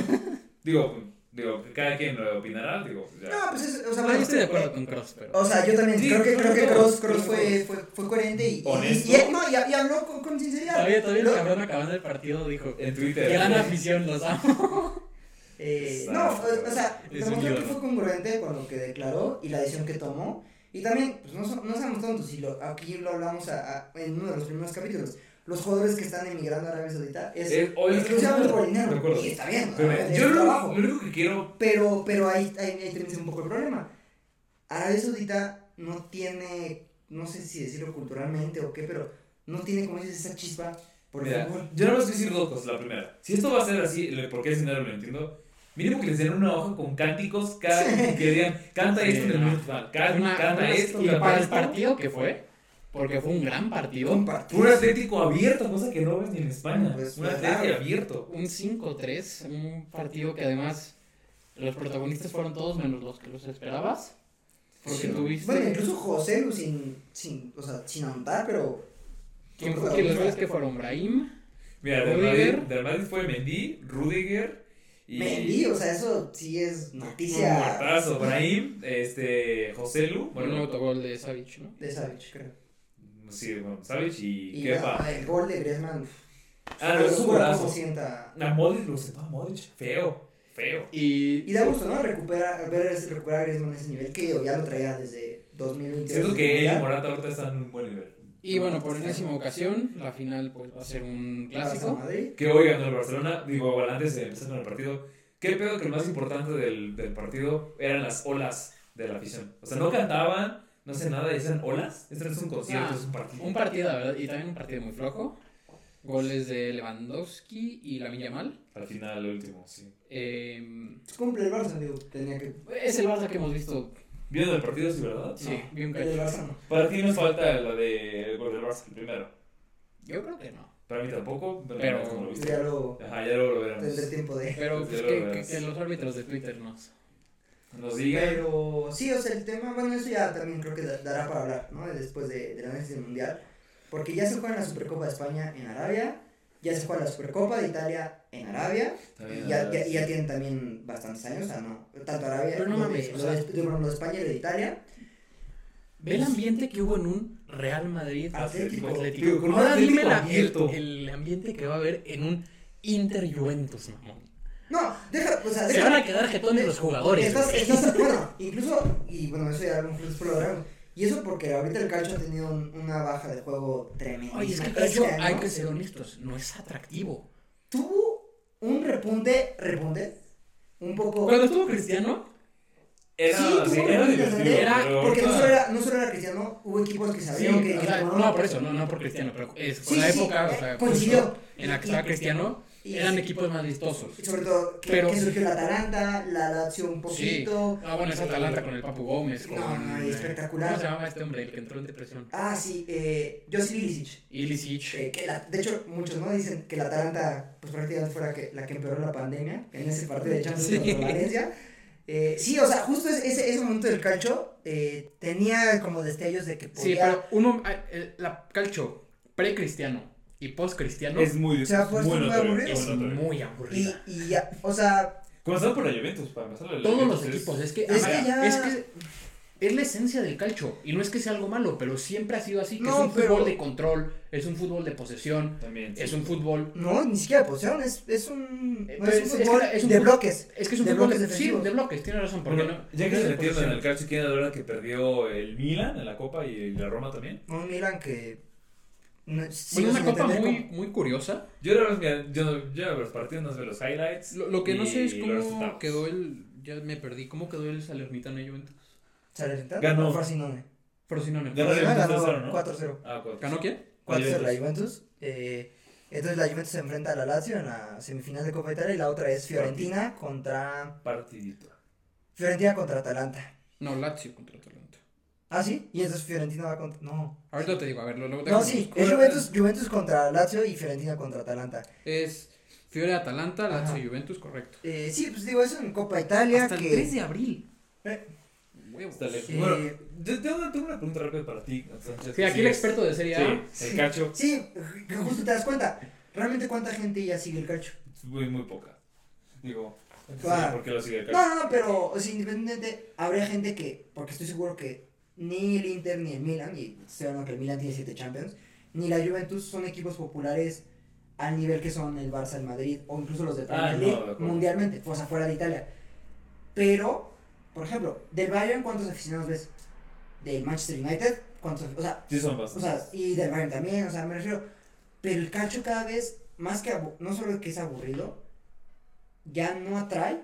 digo, digo, cada quien lo opinará, digo, ya. No, pues es, o sea, yo bueno, estoy de acuerdo con Cross, pero. O sea, yo también Sí, creo que, no, creo que no, Cross, no, Cross no. fue, fue, fue coherente y, y, Honesto. y, y- no, y, y habló con, con sinceridad. Todavía, todavía el Lo- cabrón acabando el partido dijo: En Twitter. Gran afición, los amo. Eh, no, o, o sea, demostró que fue congruente con lo que declaró y la decisión que tomó. Y también, pues no, no seamos tontos, y lo, aquí lo hablamos a- a- en uno de los primeros capítulos. Los jugadores que están emigrando a Arabia Saudita es oye, exclusivamente por dinero. acuerdo. Y está bien, Pero, es yo lo, trabajo. lo único que quiero Pero, pero ahí, ahí, ahí es un poco el problema. Arabia Saudita no tiene, no sé si decirlo culturalmente o qué, pero no tiene, como dices, esa chispa por el Mira, fútbol. yo no voy a decir dos cosas. La primera, si esto va a ser así, el por qué es dinero lo entiendo. Mínimo que les den una hoja con cánticos cada que digan, canta esto en el canta esto, y para el partido que fue, porque fue un gran partido, Un Fue partido. un Atlético abierto, cosa que no ves ni en España. Pues, un pues, Atlético claro. abierto. un 5-3, un partido que además los protagonistas fueron todos menos los que los esperabas. Porque Sí. tuviste. Bueno, incluso José Lu sin, sin, o sea, sin anotar, pero... ¿Quién fue? que los goles que fueron? Brahim. Mira, Rudiger. Madrid, del Madrid fue Mendy, Rudiger y. Mendy, o sea, eso sí es Un noticia muertazo. Brahim, este, José Lu, Bueno, un autogol de Savic, ¿no? de Savic, creo. Sí, bueno, y, Y Kepa. bueno, el gol de Griezmann. Ah, no, es un golazo. sienta... A Modric lo sentó a Modric, feo, feo. Y, Y da gusto, ¿no? Recupera, ver recuperar a Griezmann a ese nivel que ya lo traía desde 2022. Siento que él y. Morata ahorita están en un buen nivel. y bueno, por enésima ocasión, la final pues va a ser un clásico. Madrid. Que hoy ganó el Barcelona, digo, bueno, antes de empezar con el partido, ¿qué pedo que lo más importante del, del partido eran las olas de la afición? O sea, no cantaban, no hacían nada, decían olas. Esto no es un concierto, Ah, es un partido. Un partido, la verdad, y también un partido muy flojo. Goles de Lewandowski y Lamine Yamal. Al final, el último, sí. Eh, Cumple el Barça, digo, tenía que... es el Barça que hemos visto ¿Vieron el partido, sí, verdad? Sí, vi un El. Barça no. Para ti nos falta la de el gol del Barça, el primero. Yo creo que no. Para mí tampoco, pero, Pero- no lo viste. Ya lo Ajá, ya lo veremos. tendré tiempo de. Pero Pues que, que los árbitros de Twitter nos. Nos digan. Pero sí, o sea, el tema, bueno, eso ya también creo que da- dará para hablar, ¿no? Después de, del análisis del mundial. Porque ya se juega la Supercopa de España en Arabia, ya se juega la Supercopa de Italia en Arabia, También, y ya, ya, y ya tienen también bastantes años, o sea, no, tanto Arabia, Pero no lo de- mames, o lo sea- de, de- lo de España y lo de Italia. Ve el ambiente que hubo en un Real Madrid Atlético. Atlético. Ahora dime el, el ambiente que va a haber en un Inter Juventus, mamón. No, deja, o sea, Se deja- van a quedar jetones los jugadores. Estás, estás- bueno, incluso, y bueno, eso ya lo hablaremos. Y eso porque ahorita el calcio ha tenido un- una baja de juego tremenda. Oye, es que el Este calcio, año hay que ser honestos, no es atractivo. Tuvo un repunte, repunte, un poco... Cuando estuvo Cristiano, Era, Sí, sí, era divertido. era- pero Porque no solo, era, no solo era Cristiano, hubo equipos que sí, sabían que... o sea, que- no por eso, no, no por Cristiano, pero es por Sí, la sí, época, eh, o sea, coincidió. en la que estaba Y- Cristiano, y- eran equipos más vistosos. Y sobre todo, que, Pero- que surgió la Atalanta, la Lazio un Sí. poquito. Ah, bueno, es Atalanta con el Papu Gómez, con... No, no, eh, espectacular. ¿Cómo se llama este hombre, el que entró en depresión? Ah, sí, eh, Josip Ilicic. Ilicic. Eh, que la- de hecho, muchos no dicen que la Atalanta, pues prácticamente fuera que, la que empeoró la pandemia en ese partido de Champions Sí. contra Valencia. Eh, sí, o sea, justo ese, momento del calcio eh, tenía como destellos de que Sí, podía. pero uno, el- la calcio pre-cristiano y post-cristiano Es muy, Se ha puesto muy aburrido. es muy y, aburrida. y ya, o sea, Comenzando por la Juventus, para empezar la Todos los es- equipos, es que, Es que ya- es que es la esencia del calcio y no es que sea algo malo, pero siempre ha sido así, que No, es un pero- fútbol de control, es un fútbol de posesión, También. sí. es un fútbol no, ni siquiera de posición, es, es un, Eh, no es un es- es que fútbol es un de fútbol- bloques. es que es un De fútbol bloques de, sí, de bloques, tiene razón, porque Bueno, no, ya que es se en posesión. el calcio, ¿quién ahora que perdió el Milan en la Copa y la Roma también? Un Milan que. No, Bueno, sigo una copa muy, muy curiosa. Yo la verdad, mira, yo, no- yo los partidos, no veo los highlights. Lo, lo que no sé es los cómo quedó el, ya me perdí, cómo quedó el Salernitano y Juventus. ¿Salernitano? Ganó. Frosinone? Frosinone. Ganó ganó 3-0, ¿no? 4-0. Ah, cuatro. ¿Ganó quién? 4-0 la Juventus. Eh, entonces la Juventus se enfrenta a la Lazio en la semifinal de Copa Italia y la otra es Fiorentina contra. Partidito. Fiorentina contra Atalanta. No, Lazio contra. Ah, sí. Y entonces Fiorentina va contra. No. Ahorita te digo, a ver, lo, lo No, sí. Es Juventus, Juventus contra Lazio y Fiorentina contra Atalanta. Es Fiore Atalanta, Lazio Ajá. Juventus, correcto. Eh, sí, pues digo, eso en Copa Italia. Hasta que... el 3 de abril. Eh, Huevos. Lejos. Eh, Bueno, yo tengo una, tengo una pregunta rápida para ti, Sánchez. Sí, aquí el experto de Serie A. Sí, el calcio, Sí, que justo te das cuenta. Realmente cuánta gente ya sigue el calcio. muy, muy poca. Digo, Claro. por qué lo sigue el calcio. No, no, no, pero o sea, independientemente, habría gente que, porque estoy seguro que ni el Inter ni el Milan, y estoy hablando que el Milan tiene 7 Champions, ni la Juventus son equipos populares al nivel que son el Barça, el Madrid, o incluso los de Premier Ah, no, League de acuerdo. mundialmente, o sea, fuera de Italia. Pero, por ejemplo, del Bayern, ¿cuántos aficionados ves? Del Manchester United, ¿cuántos? O sea, Sí, son o bastantes. sea, y del Bayern también, o sea, me refiero. Pero el calcio cada vez, más que no solo que es aburrido, ya no atrae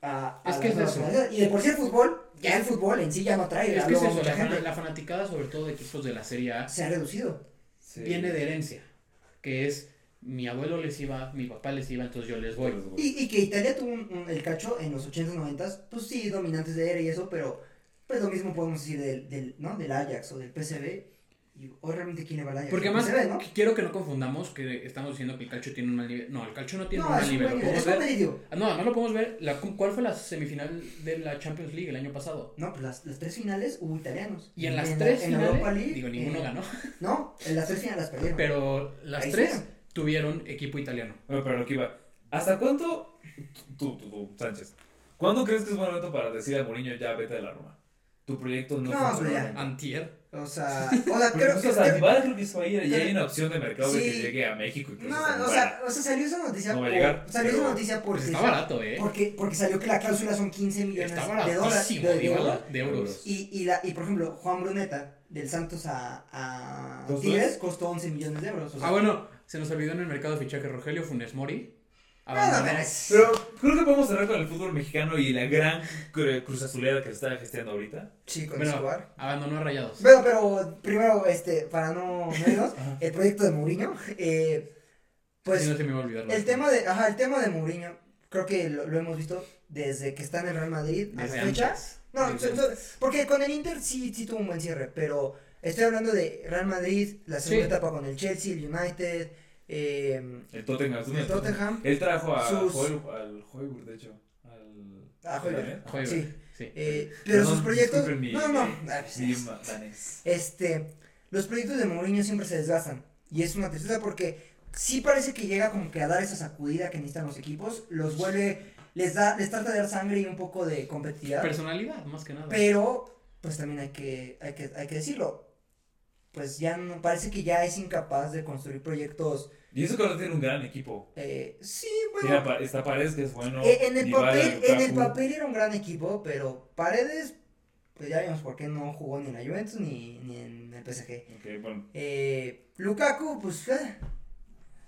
a. a Es que es eso. Y de por sí el fútbol, ya el fútbol en sí ya no atrae Es a que es luego eso, mucha la, gente. la fanaticada, sobre todo de equipos de la Serie A, Se ha reducido. Sí. viene de herencia. Que es mi abuelo les iba, mi papá les iba, entonces yo les voy. Y, y que Italia tuvo un- un- el calcio en los 80s, 90s, pues sí, dominantes de era y eso, pero pues lo mismo podemos decir del, del, ¿no? del Ajax o del PSV. Y hoy realmente quién le va. Porque además, quiero que no confundamos que estamos diciendo que el calcio tiene un mal nivel. No, el calcio no tiene un mal nivel. nivel, es podemos ver. No, además lo podemos ver. La, ¿Cuál fue la semifinal de la Champions League el año pasado? No, pues las, las tres finales hubo italianos. Y en las la- tres en la finales, Europa League, digo, ninguno eh, ganó, No, en las tres finales las perdieron. pero las Ahí tres tuvieron equipo italiano. Bueno, pero lo que iba. ¿Hasta cuánto, tú, tú, tú, Sánchez, ¿cuándo crees que es buen momento para decir a Mourinho ya vete de la Roma? Tu proyecto no, No, funciona. pues. Antier. O sea, o sea, creo justo, que. o sea, creo que se va a ir y hay una opción de mercado de que Sí. llegue a México. incluso no, o sea, o sea, salió esa noticia. No va a por- llegar, salió esa noticia porque. Pues está barato, ¿eh? Porque, porque salió que la cláusula son 15 millones de dólares. De, de de euros. Y, y, la, y por ejemplo, Juan Bruneta, del Santos a, a ¿Costó Tigres, eso? costó 11 millones de euros. O sea, Ah, bueno, se nos olvidó en el mercado de fichaje Rogelio Funes Mori. Nada Abandonó. más. Pero creo que podemos cerrar con el fútbol mexicano y la gran cru- cruz azulera que se está gestiendo ahorita. Sí, con Bueno, Escobar. abandonó a Rayados. Bueno, pero primero, este, para no menos, el proyecto de Mourinho, eh, pues Sí, no se me va a olvidar. el tema de, ajá, el tema de Mourinho, creo que lo, lo hemos visto desde que está en el Real Madrid Desde la fecha, antes. No, Sí, so- so- porque con el Inter sí, sí tuvo un buen cierre, pero estoy hablando de Real Madrid, la segunda Sí. etapa con el Chelsea, el United, eh, El Tottenham. el Tottenham. Él trajo a Sus- Hoy- al Hoiberg, de hecho. Al... Ah, Højbjerg. ¿Eh? Sí. Sí. Eh, pero sus proyectos. mi- No, no. mi- ah, danés. Este, los proyectos de Mourinho siempre se desgastan. Y es una tristeza porque sí parece que llega como que a dar esa sacudida que necesitan los equipos. Los vuelve, les da, les trata de dar sangre y un poco de competitividad. Personalidad, más que nada. Pero, pues también hay que, hay que, hay que decirlo. Pues ya no, parece que ya es incapaz de construir proyectos. Y eso que ahora tiene un gran equipo. eh, sí, bueno. está Paredes que es bueno. eh, en, el papel, en el papel era un gran equipo, pero Paredes, pues ya vimos por qué no jugó ni en la Juventus ni, ni en el PSG. Ok, bueno. Eh, Lukaku, pues, eh,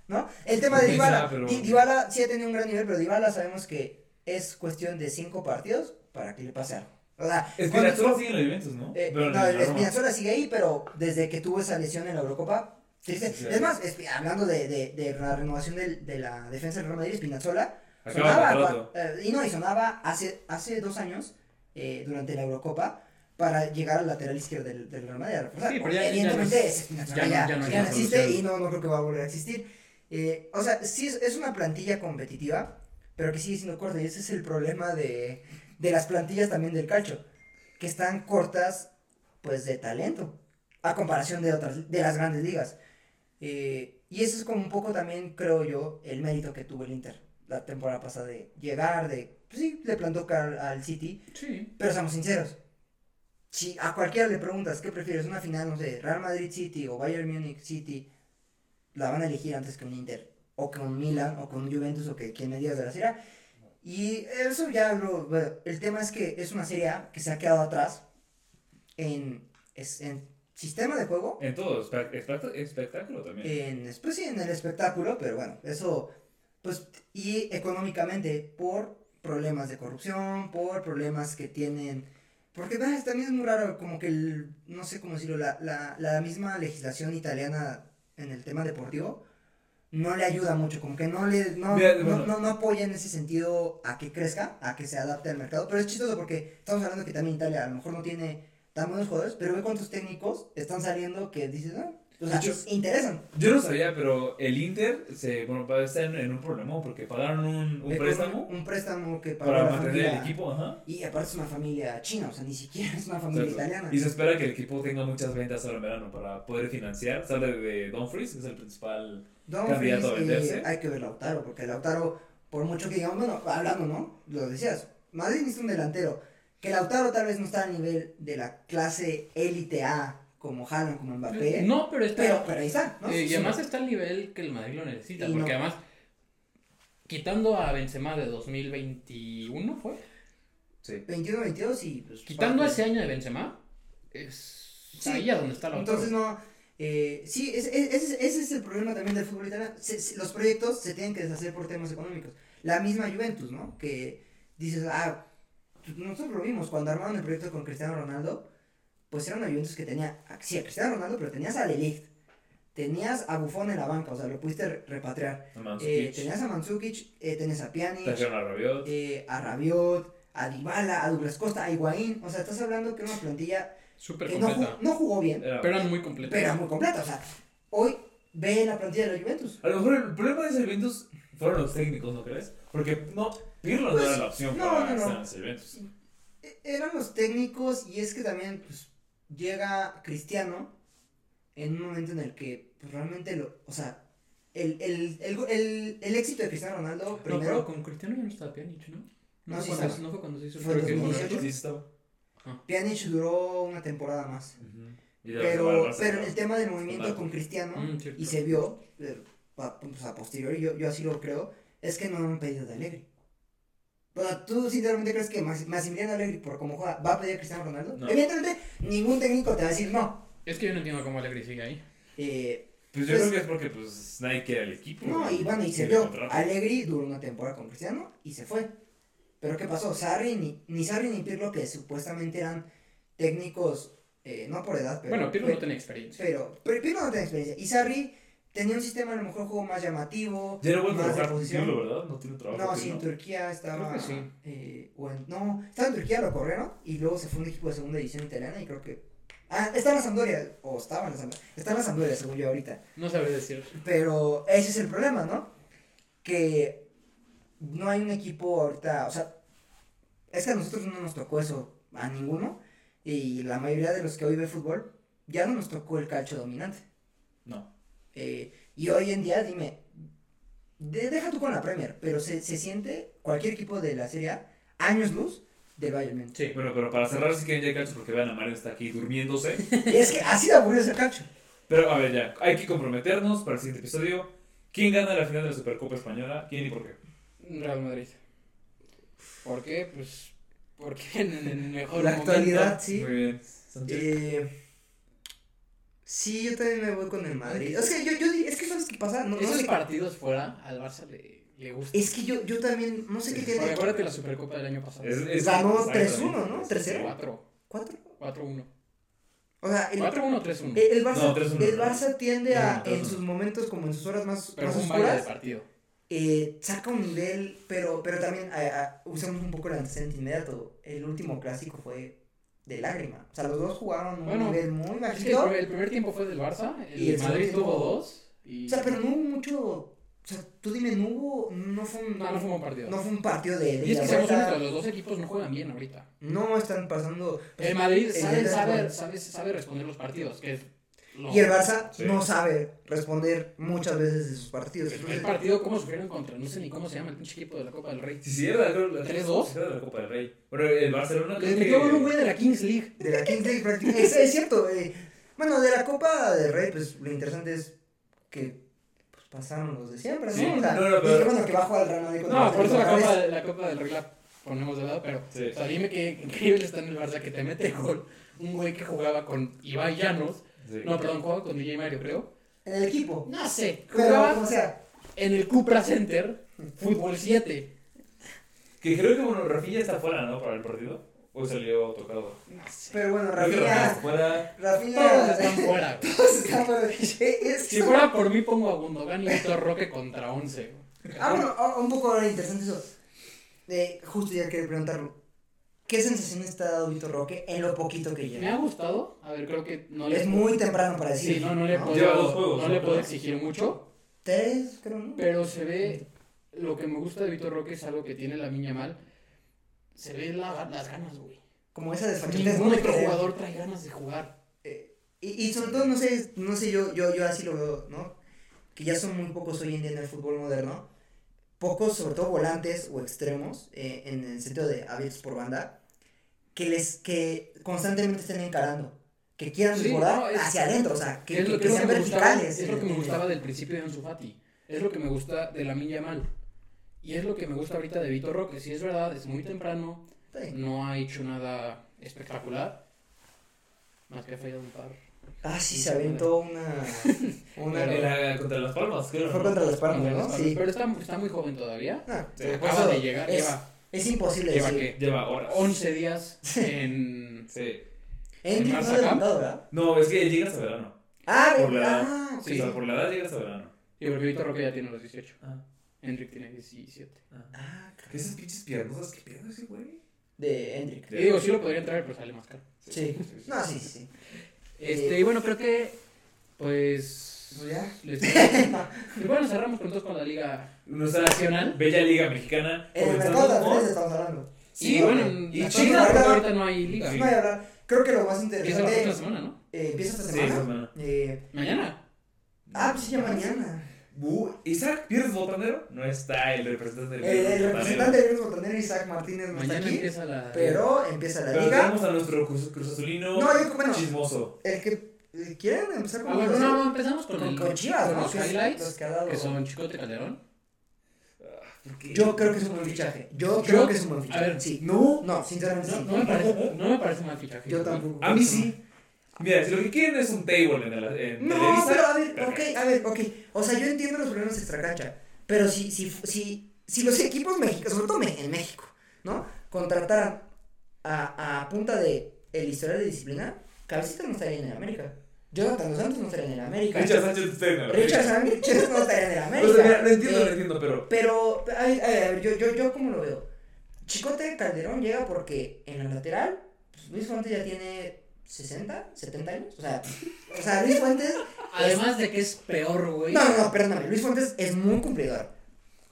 ¿no? El tema de Dybala, pero- Dybala sí ha tenido un gran nivel, pero Dybala sabemos que es cuestión de cinco partidos para que le pase algo. O sea, Espinazola sigue en la Juventus, ¿no? eh, no, la el Roma. Spinazzola sigue ahí, pero desde que tuvo esa lesión en la Eurocopa. Sí, sí. es más, Espi- hablando de, de, de la renovación de, la defensa del Real Madrid, Spinazzola sonaba, eh, y no, y sonaba hace, hace dos años, eh, durante la Eurocopa, para llegar al lateral izquierdo del, del Real Madrid. a reforzar. Sí, pero ya- ya Evidentemente, Spinazzola ya ya, no ya existe y no, no creo que va a volver a existir. Eh, o sea, sí es, es una plantilla competitiva, pero que sigue siendo corta, y ese es el problema de, de las plantillas también del calcio, que están cortas, pues, de talento, a comparación de otras, de las grandes ligas. Eh, y eso es como un poco también, creo yo, el mérito que tuvo el Inter la temporada pasada de llegar, de, pues sí, le plantó cara al City, Sí. pero seamos sinceros. Si a cualquiera le preguntas qué prefieres, una final, no sé, Real Madrid City o Bayern Munich City, la van a elegir antes que un Inter, o que un Milan, o con un Juventus, o que quien me digas de la serie. Y eso ya lo. bueno, el tema es que es una serie A que se ha quedado atrás en, es- en sistema de juego, En todo, espe- espect- espectáculo también. en, pues sí, en el espectáculo, pero bueno, eso, pues, y económicamente por problemas de corrupción, por problemas que tienen, porque ah, también es muy raro, como que, el, no sé cómo decirlo, la, la, la misma legislación italiana en el tema deportivo no le ayuda mucho, como que no le, no, Mira, no, bueno. no, no apoya en ese sentido a que crezca, a que se adapte al mercado, pero es chistoso porque estamos hablando que también Italia a lo mejor no tiene tan buenos jugadores, pero ve cuántos técnicos están saliendo que dices, ah, o sea, hecho, interesan. Yo no sabía, pero el Inter se, bueno, está en, en un problema porque pagaron un, un préstamo Un préstamo que pagó para la mantener el familia. equipo, ajá. Y aparte es una familia china, o sea, ni siquiera es una familia Exacto. italiana. Y se espera que el equipo tenga muchas ventas ahora en verano para poder financiar. Sale de Dumfries, que es el principal. Dumfries, candidato a eh, venderse. hay que ver Lautaro, porque Lautaro, por mucho que digamos, bueno, hablando, ¿no? Lo decías, Madrid necesita un delantero. Que Lautaro tal vez no está a nivel de la clase élite A, como Haaland, como Mbappé. No, pero está. pero, pero ahí está, ¿no? eh, y Sí. además está al nivel que el Madrid lo necesita. Y porque no. además, quitando a Benzema de 2021, ¿fue? Sí. 21-22 y pues. Quitando parte- ese año de Benzema, es Sí. ahí a donde está la Entonces no, eh, sí, es- es- ese, ese es el problema también del fútbol italiano. Se- se- los proyectos se tienen que deshacer por temas económicos. La misma Juventus, ¿no? Que dices, ah, nosotros lo vimos cuando armaron el proyecto con Cristiano Ronaldo, pues era una Juventus que tenía, sí, a Cristiano Ronaldo, pero tenías a Lelicht, tenías a Buffon en la banca, o sea, lo pudiste re- repatriar. A Eh, tenías a Mandzukic, eh, tenías a Pjanic, trajeron a Rabiot. eh, a Rabiot, a Dybala, a Douglas Costa, a Higuaín, o sea, estás hablando que era una plantilla Súper que no, completa. no jugó bien, Era- Pero eran muy completos. pero era muy completa. O sea, hoy ve la plantilla de la Juventus. A lo mejor el problema de ese Juventus fueron los técnicos, ¿no crees? Porque no, Pirlo Pues, no era la opción no, para no, no. Juventus. E- Eran los técnicos y es que también pues, llega Cristiano en un momento en el que pues, realmente lo, o sea, el, el, el, el, el éxito de Cristiano Ronaldo No, primero pero con Cristiano ya no estaba Pjanic, ¿no? No, No, sí cuando, no fue cuando se hizo el Fue creo que 2018. fue- Sí, estaba. Pjanic duró una temporada más. Semana Pero, pero el tema del movimiento Ronaldo. con Cristiano, Mm, y se vio, eh, a, pues, a posteriori, yo, yo así lo creo, es que no han pedido de Alegre. ¿Tú sinceramente crees que Mas- Massimiliano Alegre, por cómo juega, va a pedir a Cristiano Ronaldo? No. Evidentemente, ningún técnico te va a decir no. Es que yo no entiendo cómo Alegre sigue ahí. Eh, Pues yo Pues- creo que es porque pues nadie quiere el equipo. no, y bueno, y se vio. Allegri duró una temporada con Cristiano y se fue. Pero ¿qué pasó? Sarri, ni, ni Sarri ni Pirlo, que supuestamente eran técnicos, eh, no por edad, pero... bueno, Pirlo pero- no tenía experiencia. Pero, pero Pirlo no tiene experiencia. Y Sarri tenía un sistema a lo mejor juego más llamativo, Ya no vuelve a trabajar. No tiene trabajo. No, sí, en Turquía estaba. Creo que sí. eh, o en- no, estaba en Turquía, lo corrieron y luego se fue un equipo de segunda división italiana y creo que. Ah, está en la Sampdoria, o estaba en la Sampdoria. Está en la Sampdoria, según yo ahorita. No sabré decir. Pero ese es el problema, ¿no? Que no hay un equipo ahorita, o sea, es que a nosotros no nos tocó eso, a ninguno, y la mayoría de los que hoy ve fútbol, ya no nos tocó el calcio dominante. Eh, y hoy en día, dime, de- deja tú con la Premier, pero se, se siente cualquier equipo de la Serie A, años luz del Bayern Múnich. Sí. Bueno, pero para cerrar, si quieren ya el calcio, porque vean a Mario está aquí durmiéndose. Es que así de aburrido es el calcio. Pero a ver, ya, hay que comprometernos para el siguiente episodio. ¿Quién gana la final de la Supercopa Española? ¿Quién y por qué? Real Madrid. ¿Por qué? Pues porque en el mejor La momento. actualidad, sí. Muy bien. Eh, sí, yo también me voy con el Madrid. Es que yo, yo di- es que sabes qué pasa, no, no Esos sé- partidos fuera al Barça le, le gusta. es que yo, yo también, no sé qué Porque tiene. acuérdate la Supercopa del año pasado. Es- es- Ganó exactamente. 3-1, ¿no? 3-0. 4. ¿Cuatro? 4-1. O sea, el, 4-1 3-1. el, el Barça, No, 3-1, el ¿no? Barça tiende a, No, 3-1. en sus momentos, como en sus horas más, Pero más baile de oscuras, partido. eh, saca un nivel, pero, pero también eh, eh, usamos un poco el antecedente inmediato. El último clásico fue de lágrima. O sea, los dos jugaron un Bueno, nivel muy Es que el bajito. primer, el primer tiempo fue del Barça. El, Y el Madrid tuvo dos. Y... O sea, pero no hubo mucho. O sea, tú dime, no hubo. No fue un, No, no fue un partido. no fue un partido de. de y es que seamos honestos, los dos equipos no juegan bien ahorita. No están pasando. El Madrid sabe, sabe, sabe, sabe responder los partidos. Que Y el Barça Sí. no sabe responder muchas veces de sus partidos. el Entonces, partido, ¿cómo sufrieron contra? No sé ni cómo se llama el pinche equipo de la Copa del Rey. Sí, sí, era la 3-2. sí, era de la Copa del Rey. Bueno, el Barcelona. Les metió un güey de la Kings League. de la Kings League prácticamente. Es, es cierto. eh, bueno, de la Copa del Rey, pues lo interesante es que pues, pasaron los de siempre, ¿no? Sí, o sea, no, no, pero- que bueno, que bajó al Real Madrid No, por eso la Copa, de- la Copa del Rey la ponemos de lado, pero Sí. o sea, dime qué increíble está en el Barça que te mete gol un güey que jugaba con Ibai Llanos. Sí. No, perdón, jugaba con DJ Mario, creo. En el equipo. No sé, Pero, jugaba como sea. en el Cupra Center, Fútbol 7. Que creo que, bueno, Rafinha está fuera, ¿no? Para el partido. O salió tocado. No sé. Pero bueno, Creo que Rafinha está Rafinha. fuera. Rafinha. Todos están fuera. güey. Todos están fuera. Es- Si fuera por mí, pongo a Gundogan y Víctor Roque contra 11. güey. Ah, bueno, ah, un poco interesante eso. Eh, justo ya quería preguntarlo. ¿Qué sensaciones te ha dado Víctor Roque en lo poquito que Me lleva? ha gustado. A ver, creo que no le. Es muy temprano para decir. Sí, no, no le ¿no? puedo, dos juegos, no ¿no? le puedo exigir mucho. Tres, creo, ¿no? Pero se ve. Lo que me gusta de Víctor Roque es algo que tiene la miña mal. Se ve la- las ganas, güey. Como esa desfachatez. Ningún otro jugador trae ganas de jugar. Y, y sobre todo, no sé, no sé, yo, yo, yo así lo veo, ¿no? Que ya son muy pocos hoy en día en el fútbol moderno. Pocos, sobre todo volantes o extremos, eh, en el sentido de abiertos por banda, que les, que constantemente estén encarando. Que quieran Sí, no, es- hacia adentro, o sea, que, es lo, que es lo sean que me gustaba, verticales. es lo que me en- en- gustaba del principio de Ansu Fati. Es lo que me gusta de la miña mal. Y es lo que me gusta ahorita de Víctor Roque. Si es verdad, es muy temprano. Sí. No ha hecho nada espectacular. Más que ha fallado un par. Ah, sí, se aventó una. una Era contra las palmas, creo. fue ¿no? contra las palmas, ¿no? Sí. Pero está, está muy joven todavía. Ah, Sí. Acaba de llegar. es- Lleva, Es imposible lleva decir. ¿qué? Lleva horas. 11 días en. Sí. Ha Cup. debutado, ¿verdad? No, es que llega hasta verano. Ah, Por la edad. ah, ok. Sí. O sea, por la edad llega hasta verano. Y porque Víctor Roque ya tiene los 18. Ah. Hendrik tiene 17. Ah, ¿Qué esas pinches piernas que piernas ese güey? de Endrick. Y digo, sí lo podría entrar, pero sale más caro. Sí. No, sí, sí. Este, y bueno, creo que. Pues. Pues ya. Les... y bueno, cerramos con todos con la liga. Nuestra Nacional. Bella Liga Mexicana. En el mercado de Andrés estamos hablando. Sí, Sí, bueno, Y la China, ahorita no hay liga. Hablar. Creo que lo más Empieza la interesante próxima semana, ¿no? eh, empieza esta Sí, semana. esta semana. Eh, Mañana. ah, pues sí, ya mañana. Uh, Isaac Pierres Botanero no está el representante del El, el Botanero. representante de Luis Botanero, Isaac Martínez, no está aquí. empieza la. Pero empieza la Pero liga. tenemos a nuestro Cruz, Cruz Azulino No, yo, bueno, chismoso. el que quieren empezar con Ah, bueno, Cruz no, no, empezamos con, con, el- con Chivas, con ¿no? los highlights, los que ha dado. que son Chicote Calderón. ¿Por qué? Yo creo que es un buen fichaje. Yo, Yo- creo que es un buen a fichaje. ver, sí. No, No, sinceramente No, sí. no, me parece, no me parece mal fichaje. Yo tampoco. a mí sí. Mira, si lo que quieren es un table en, el, en No, Televisa. pero a ver, ok, a ver, ok. O sea, yo entiendo los problemas extracancha. Pero si, si, si, si los equipos mexicanos, sobre todo en México, ¿no? Contrataran a, a punta de el historial de disciplina, Cabecita no estaría en América. Jonathan Dos Santos no estaría en el América. Richard Sánchez está en el Richard Sánchez no estaría en el América. O sea, mira, lo entiendo, Eh, lo entiendo, pero. Pero, a ver, a ver, yo, yo, yo cómo lo veo. Chicote Calderón llega porque en la lateral, pues Luis Fuentes ya tiene 60, 70 años. O sea, o sea Luis Fuentes. Además de que es peor, güey. No, no, no, perdóname. Luis Fuentes es muy cumplidor.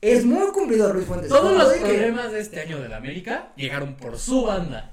Es muy cumplidor Luis Fuentes. Todos los de que- problemas de este año del América llegaron por su banda.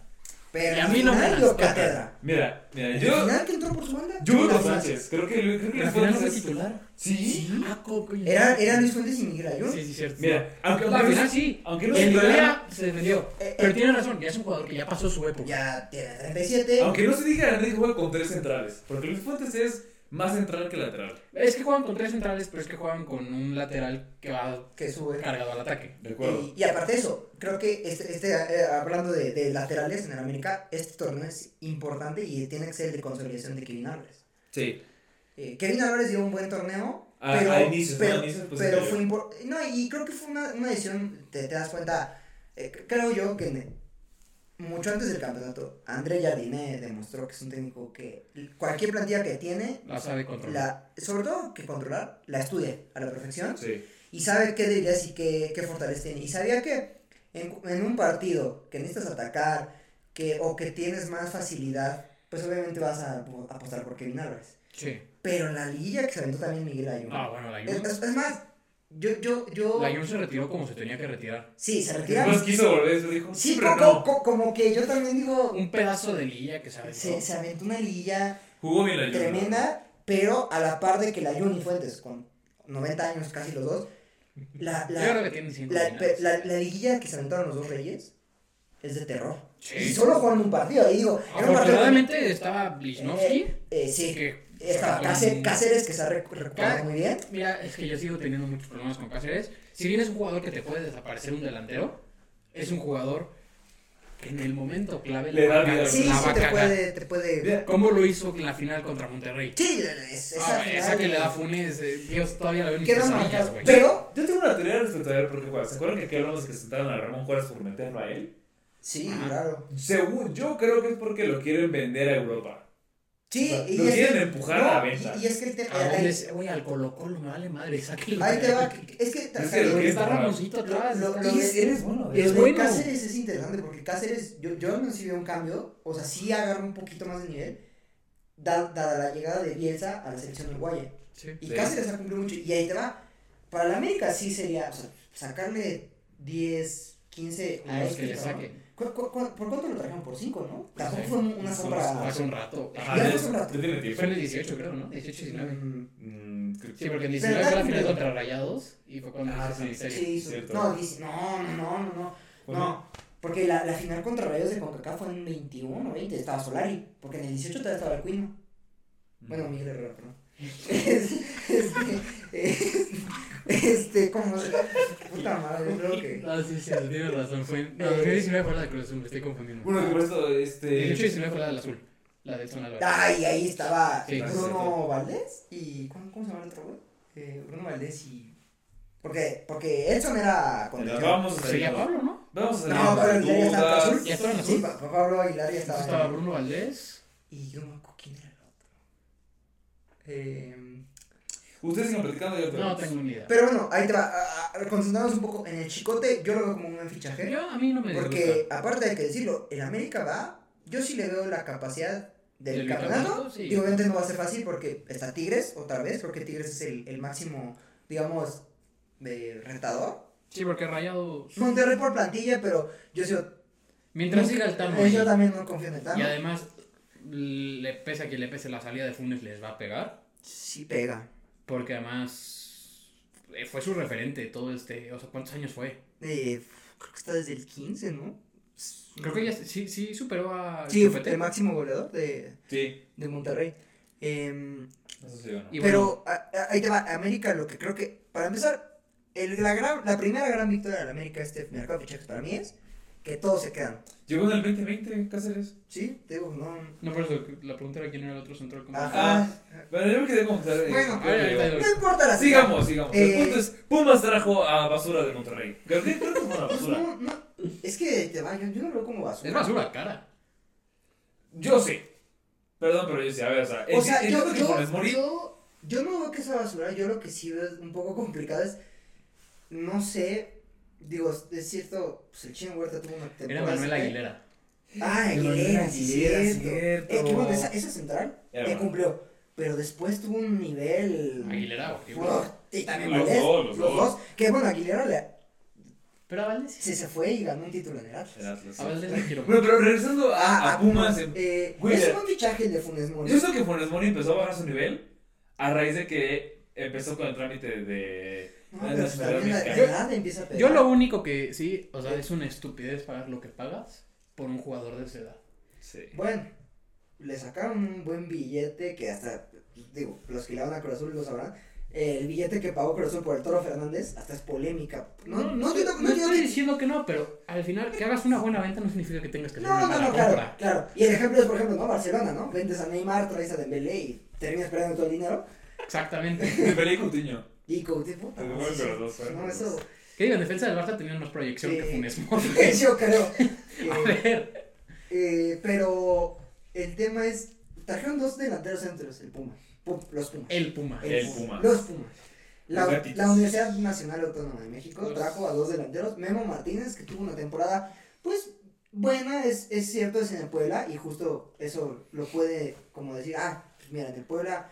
Pero y a mí no me cátedra. Mira, mira, yo. final que entró por su banda. Yo las Sánchez. Creo que, creo que Luis final no Fuentes fue es. titular. Sí. Ah. Era, era Luis Fuentes y Miguel Ayun. Sí, sí, cierto. Mira, aunque. Al aunque final sí. Aunque no se teoría se defendió. Eh, Pero eh, tiene razón, ya es un jugador que ya pasó su época. Ya tiene 37. Aunque no se diga, Enrique juega con tres centrales. Porque Luis Fuentes es más central que lateral. Es que juegan con tres centrales, pero es que juegan con un lateral que va Que sube. cargado al ataque. De acuerdo. Y, y aparte de eso, creo que este, este eh, hablando de, de laterales en el América, este torneo es importante y tiene que ser el de consolidación de Kevin Álvarez. Sí. Eh, Kevin Álvarez dio un buen torneo, A- pero, a inicios, ¿no? pero, A inicios, pues, pero fue importante. No, y creo que fue una, una decisión, te, te das cuenta, eh, creo yo que mucho antes del campeonato, André Jardine demostró que es un técnico que cualquier plantilla que tiene, La sabe controlar. la, sobre todo que controlar, la estudia a la perfección Sí. y sabe qué debilidades y qué, qué fortalezas tiene. Y sabía que en, en un partido que necesitas atacar que, o que tienes más facilidad, pues obviamente vas a apo- apostar por Kevin Álvarez. Sí. Pero la liguilla que se aventó también Miguel Ayun. Ah, bueno, la es- es más, yo, yo, yo... La Jun se retiró como se tenía que retirar. Sí, se retira. Después quiso volver, se dijo. Sí, pero co- no. co- como que yo también digo, Un pedazo de lilla que se aventó. se, se aventó una liguilla Jugó bien la tremenda, pero a la par de que la Jun y Fuentes, con 90 años casi los dos, la, Yo la, creo que tienen cinco La, la, la liguilla que se aventaron los dos reyes es de terror. Sí. Y solo jugaron un partido. Y digo, era un partido. Afortunadamente estaba Lichnowsky. Eh, eh, sí. que Con- Cáceres, Cáceres, que se ha recu- recuperado Cá- muy bien. Mira, es que yo sigo teniendo muchos problemas con Cáceres. Si bien es un jugador que te puede desaparecer un delantero, es un jugador que en el momento clave Le la da vida. Sí, la sí, te puede. Te puede... ¿Cómo lo hizo en la final contra Monterrey? Sí, es, esa, Ah, final, esa que le da Funes, eh, Dios todavía la veo en güey. Pero. Yo tengo una teoría respecto a él porque juega. ¿Se acuerdan que aquí hablamos de que sentaron a Ramón Juárez por meterlo a él? Sí, Ajá. claro. Según yo creo que es porque lo quieren vender a Europa. Sí, O sea, y lo es quieren que- empujar no, a la venta. Y, y es que el tema. ¿A dónde ahí, es? Güey, al Colo Colo me vale madre, sáquenlo. ahí te va. Es que. Es que lo que está es- Ramoncito atrás. lo- y es- eres bueno. es Lo de bueno. Cáceres es interesante porque Cáceres, yo, yo no sí veo un cambio, o sea, sí agarra un poquito más de nivel, da- dada la llegada de Bielsa a la selección uruguaya. Sí. Y Sí. Cáceres ha cumplido mucho, y ahí te va. Para la América sí sería, o sea, sacarle 10, 15 A este que le cabrón. Saquen. ¿Cu- cu- cu- por cuánto lo trajeron? ¿Por 5, no? Tampoco fue una compra. Hace un rato. Ajá, Ya ya, fue en el 18, creo, ¿no? 18 19. Mm, Mm, Sí, porque en Pero 19 fue la da final contra Rayados y fue cuando Ah, hizo sí. Sí, no, no, no, no, no, No, porque la, la final contra Rayos de CONCACAF fue en 21 o 20, estaba Solari, porque en el 18 todavía estaba el Cuino. Bueno, Miguel Herrera, perdón. este, como puta madre, creo que. Ah, sí, sí, tienes razón. Fue, no, 2019 fue la de Cruz Azul, me estoy confundiendo. Bueno, por esto, este. 18 y 19 fue la del azul. La del Zona Álvarez. Ay, ahí estaba Sí, Bruno. Valdés y. ¿cómo, ¿Cómo se llama el otro güey? Eh, Bruno Valdés y. Porque, porque Edson era contención. Vamos a Sería. Pablo, ¿no? Vamos a salir. No, de pero ya estaba azul. Ya estaba en Sí, azul. pa- Pablo Aguilar ya estaba. Estaba Bruno Valdés. Y yo no me acuerdo quién era el otro. Eh. Ustedes sigan platicando yo No tengo ni idea. Pero bueno, ahí te va. Concentrarnos un poco en el chicote. Yo lo veo como un buen fichaje. Yo, a mí no me disgusta. Porque, aparte de que decirlo, el América va. Yo sí le veo la capacidad del ¿Del campeonato. campeonato? Sí. Y obviamente no va a ser fácil porque está Tigres otra vez. Creo que Tigres es el, el máximo, digamos, de retador. Sí, porque Rayados. Monterrey por plantilla, pero yo sí. Mientras siga el Tano. eh, Yo también no confío en el Tano. Y además, le pese a quien le pese la salida de Funes, les va a pegar. Sí pega. Porque además eh, fue su referente todo este. O sea, ¿cuántos años fue? Eh, creo que está desde el 15, ¿no? Creo que ya sí, sí superó a. Sí, Chupete. el máximo goleador de, Sí, de Monterrey. Em, eso sí pero a- a- ahí te va, América, lo que creo que, para empezar, el, la, gran, la primera gran victoria de la América este mercado de fichajes para mí es que todos se quedan. Llegó en el 2020, Cáceres. ¿Sí? Te digo, no. No, por eso la pregunta era quién era el otro central. como- Ajá. Bueno, yo me quedé con Cáceres. Bueno, No importa la Sigamos, sigamos. Eh, el punto es: Pumas trajo a basura de Monterrey. Creo que fue una Pues basura. no, no, es que te va, yo, yo no lo veo como basura. Es basura, cara. Yo sé. Perdón, pero yo decía, a ver, o sea, O sea, yo, que yo, no veo que sea basura, yo lo que sí veo es un poco complicado es, no sé, digo, es cierto, pues el Chino Huerta tuvo una Era temporada. Manuel así. Aguilera. Ah, Manuel Aguilera, sí, Aguilera, cierto. cierto. Eh, que bueno, esa, esa central Era que bueno. cumplió, pero después tuvo un nivel... Aguilera, horrible. Y también Los Valdés, dos, los dos. Que bueno, Aguilera le, Pero a Valdés. se, se fue y ganó un título en el Atlas. Atlas, A sí. Valdés le quiero. Bueno, pero regresando a, Ah, a Pumas, eh, Güey, es un fichaje el de Funes Mori. yo sé que Funes Mori empezó a bajar su nivel a raíz de que empezó con el trámite de... No, de pero nacionalidad también la mexicana. edad empieza a pegar. Yo lo único que sí, o sea, es una estupidez pagar lo que pagas por un jugador de esa edad. Sí. Bueno, le sacaron un buen billete que hasta, digo, los que le van a Cruz Azul lo sabrán. El billete que pagó Cruz Azul por el Toro Fernández hasta es polémica. No, no, no, no no estoy diciendo que no, pero al final que hagas una buena venta no significa que tengas que hacer No, una no, mala no, claro, compra. claro. Y el ejemplo es, por ejemplo, ¿no? Barcelona, ¿no? Vendes a Neymar, traes a Dembélé y terminas perdiendo todo el dinero. Exactamente. Dembélé y Coutinho. Y Coutinho, puta, no, sí, No, eso, Que digo, en defensa del Barça tenían más proyección que. Funes Mori. yo creo. A Eh, ver. eh, pero el tema es, trajeron dos delanteros centros, el Puma, Pu- los Pumas. El Puma. El Puma. Los Pumas. La, Los gatitos. la Universidad Nacional Autónoma de México Los- trajo a dos delanteros. Memo Martínez, que tuvo una temporada, pues, buena, es, es cierto, es en el Puebla, y justo eso lo puede, como decir, ah, pues mira, en el Puebla,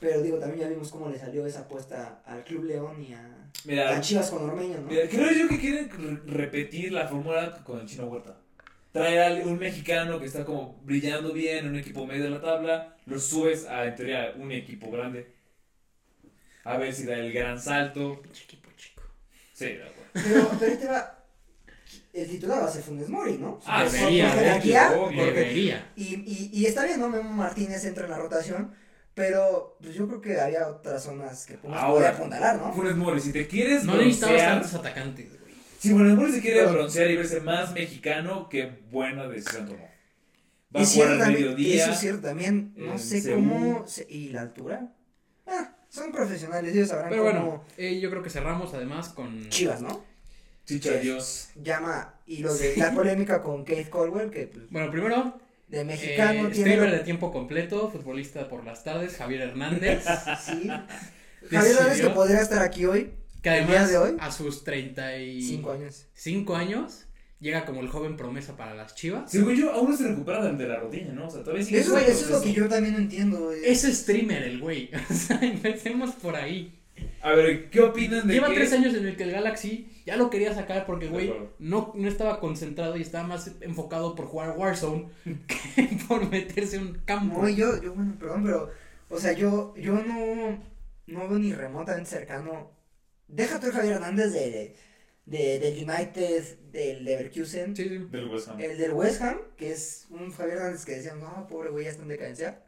pero digo, también ya vimos cómo le salió esa apuesta al Club León y a, Mira, a Chivas con Ormeño, ¿no? Mira, creo yo que quieren re- repetir la fórmula con el Chino Huerta. Traer a un mexicano que está como brillando bien en un equipo medio de la tabla, lo subes a, en teoría, un equipo grande. A ver si da el gran salto. Pinche equipo chico. Sí, de acuerdo. Pero, pero ahí te va, el titular va a ser Funes Mori, ¿no? Ah, debería, Debería. Y, y, y está bien, ¿no? Memo Martínez entra en la rotación, pero pues yo creo que había otras zonas que Pumas podía apuntalar, ¿no? Funes Mori, si te quieres No necesitabas broncear, tantos atacantes, güey. si Funes Mori se quiere broncear y verse más mexicano, qué buena decisión tomó. Va Y a jugar cierto al también, mediodía. Eso es cierto también, no en sé Seúl. cómo, se- y la altura, ah, son profesionales, ellos sabrán Pero cómo bueno, eh, yo creo que cerramos además con. Chivas, ¿no? Chicha, adiós. Llama, y lo de la polémica con Keith Colwell, que pues, Bueno, primero, de eh, mexicano tiene, streamer de tiempo completo, futbolista por las tardes, Javier Hernández. sí, Javier Hernández que podría estar aquí hoy, que además, de hoy, a sus 35 cinco años. años, llega como el joven promesa para las Chivas. Según yo, aún no se recupera de la rodilla, ¿no? O sea, todavía sigue Eso, eso es lo que yo también entiendo. eh. Es streamer el güey. O sea, empecemos por ahí. A ver, ¿qué opinan de Lleva que... tres años en el que el Galaxy ya lo quería sacar porque, güey, no, no estaba concentrado y estaba más enfocado por jugar Warzone que por meterse en un campo. No, yo, yo, bueno, perdón, pero, o sea, yo, yo no, no veo ni remotamente cercano. Deja tú el Javier Hernández de, de, del United, del Leverkusen, Sí, sí. Del West Ham. el del West Ham, que es un Javier Hernández que decían, no, pobre güey, ya está en decadencia.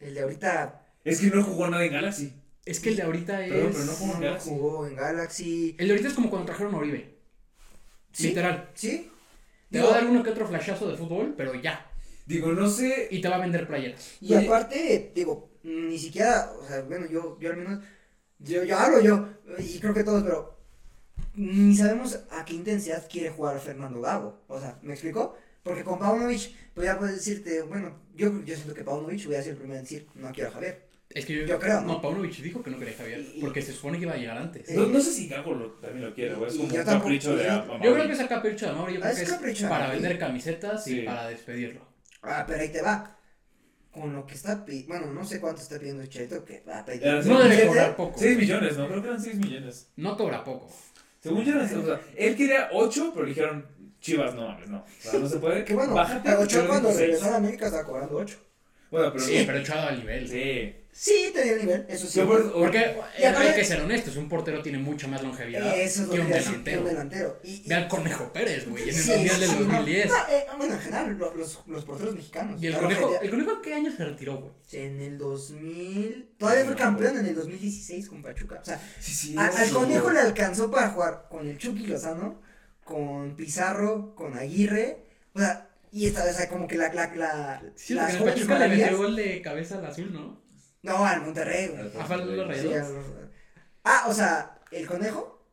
El de ahorita Es que no jugó nada en Galaxy. Es que el de ahorita es. Perdón, pero no jugó no, jugó en Galaxy. El de ahorita es como cuando trajeron a Oribe. ¿Sí? Literal. ¿Sí? Te Digo, va a dar uno que otro flashazo de fútbol, pero ya. Digo, no sé... Y te va a vender playeras. Y aparte, digo, ni siquiera, o sea, bueno, yo, yo al menos, yo, yo hablo yo, y creo que todos, pero ni sabemos a qué intensidad quiere jugar Fernando Gago. O sea, ¿me explico? Porque con Paunovic, pues ya puedes decirte, bueno, yo, yo siento que Paunovic hubiera sido el primero en decir, no quiero a Javier. Es que yo, Yo creo, ¿no? No, Paunovic dijo que no quería a Javier. Y- Porque se supone que iba a llegar antes. Sí. No, no sé si Gago lo- también lo quiere, güey. Es como un tampoco- capricho de... yo- Amauri. Yo creo que es a capricho de Mauri. Yo creo es que es capricho de para vender camisetas Sí. y para despedirlo. Ah, pero ahí te va. Con lo que está pidiendo, bueno, no sé cuánto está pidiendo Cheto, que va a pedir. Era No debe cobrar poco. 6 millones, ¿no? Creo que eran 6 millones. No cobra poco. Según yo, eran- o sea, él quería 8, pero le dijeron, Chivas, no mames, no. O sea, no se puede. Que bueno, Bájate. Ochoa le cuando digo seis. regresó a América estaba cobrando 8. Bueno, pero... Sí, pero echado al nivel. Sí. Sí, tenía el nivel, eso sí. Por- Porque aparte- hay que ser honestos, un portero tiene mucha más longevidad Eso es lo que un decir, que delantero. un delantero. Y, y- Ve al Conejo Pérez, güey, en el Sí, Mundial del sí, no. 2010. No, eh, bueno, en general, lo- los, los porteros mexicanos. ¿Y el conejo, el conejo qué año se retiró, güey? En el 2000. Todavía fue campeón en el 2016 con Pachuca. O sea, Sí, sí. a- al sí. conejo le alcanzó para jugar con el Chucky Lozano, con Pizarro, con Aguirre. O sea, y esta, o sea, como que la. la, la Sí, las el Pachuca le metió gol de cabeza al azul, ¿no? No, al Monterrey, güey. Al Ah, fue a los Sí, al- ah, o sea, ¿el conejo?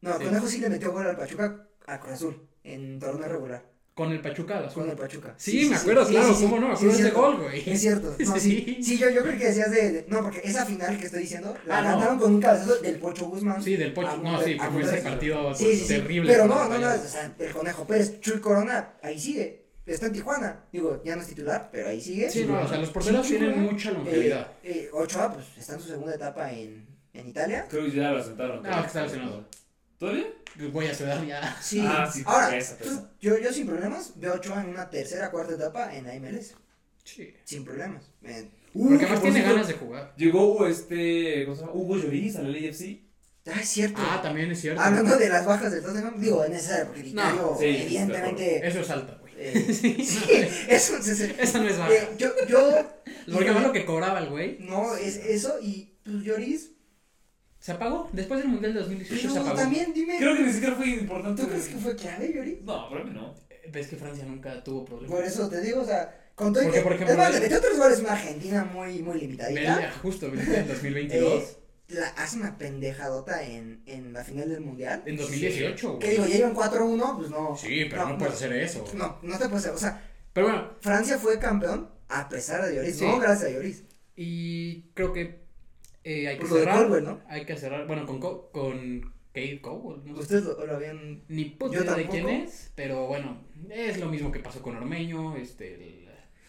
No, el Sí. conejo sí le metió gol al Pachuca a Cruz Azul en torneo regular. Con el Pachuca, con el Pachuca. Sí, me acuerdo, claro, cómo no, me acuerdo ese gol, güey. Es cierto. No, sí. Yo, yo creo que decías de, de- No, porque esa final que estoy diciendo la Ah, no. ganaron con un cabezazo del Pocho Guzmán. Sí, del Pocho. No, sí, fue ese partido terrible. Pero no, no, no, o sea, el Conejo Pérez, Chuy Corona, ahí sigue. Está en Tijuana. Digo, ya no es titular, pero ahí sigue. Sí, no, o sea, los porteros Sí, tienen mucha longevidad. Eh, eh, Ochoa, pues está en su segunda etapa en, en Italia. Creo que ya lo asentaron. No, que está lesionado. ¿Todavía? Voy a ciudad ya. Sí. Ah, sí, Ahora, pues, yo, yo sin problemas veo a Ochoa en una tercera, cuarta etapa en la MLS. Sí. Sin problemas. Porque por tiene ganas de jugar. Llegó este. ¿Cómo se llama? Hugo Lloris al LAFC. ah, es cierto. Ah, también es cierto. Hablando de las bajas del Tottenham, digo, es necesario, porque el No, sí, evidentemente. Eso es alta. Eh, Sí, sí, no, eso, sí, sí. Esa no es baja. Eh, yo, yo. Porque además lo que cobraba el güey No, es eso, y pues Lloris. se apagó. Después del Mundial de 2018 se Pero apagó. también, dime. Creo que ni siquiera fue importante. ¿Tú crees que fue clave, Lloris? No, para mí no. Eh, Ves que Francia nunca tuvo problemas. Por eso te digo, o sea, con todo y Porque, que. por ejemplo, es más, él- le metió tres goles una Argentina muy, muy limitadita. Justo en 2022. La, hace una pendejadota en, en la final del mundial. en 2018, Que güey. digo, ya iban 4-1, pues no. Sí, pero no, puedes hacer eso. No, no te puedes hacer. O sea, Pero bueno, Francia fue campeón a pesar de Lloris, Sí. no gracias a Lloris. y creo que eh, hay que Por lo de cerrar. Colwell, ¿no? Hay que cerrar. Bueno, con, Co- con Kate Cowell. No. Ustedes lo, lo habían. Ni puta idea de quién es, pero bueno, es lo mismo que pasó con Ormeño, este, el-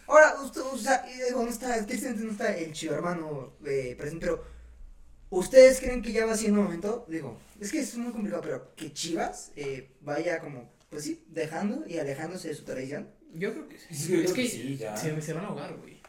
Ahora, usted, o sea, eh, no está, no está el chivo hermano eh, presente, pero ¿ustedes creen que ya va siendo momento? Digo, es que es muy complicado, pero que Chivas eh, vaya como, pues sí, dejando y alejándose de su tradición. yo creo que sí. Yo es creo que que sí, ya. se, se van a ahogar, güey.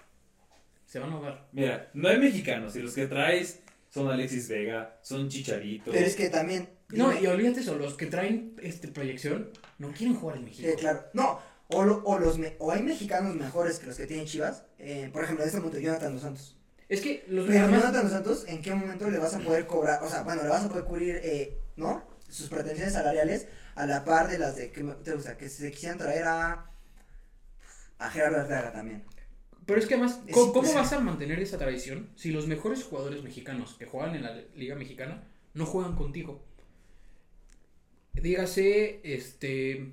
Se van a ahogar. Mira, no hay mexicanos y los que traes son Alexis Vega, son Chicharito. Pero es que también. No, dime, y olvídate eso, los que traen este proyección no quieren jugar en México. eh, claro, no, o, lo- o, los me- o hay mexicanos mejores que los que tienen Chivas, eh, por ejemplo, en este momento Jonathan Dos Santos. Es que los Pero además- Jonathan Santos, ¿en qué momento le vas a poder cobrar? O sea, bueno, le vas a poder cubrir, eh, ¿no? Sus pretensiones salariales a la par de las de que, te gusta, que se quisieran traer a. a Gerardo Arteaga también. Pero es que además, Es ¿cómo, cómo vas a mantener esa tradición si los mejores jugadores mexicanos que juegan en la Liga Mexicana no juegan contigo? Dígase, este,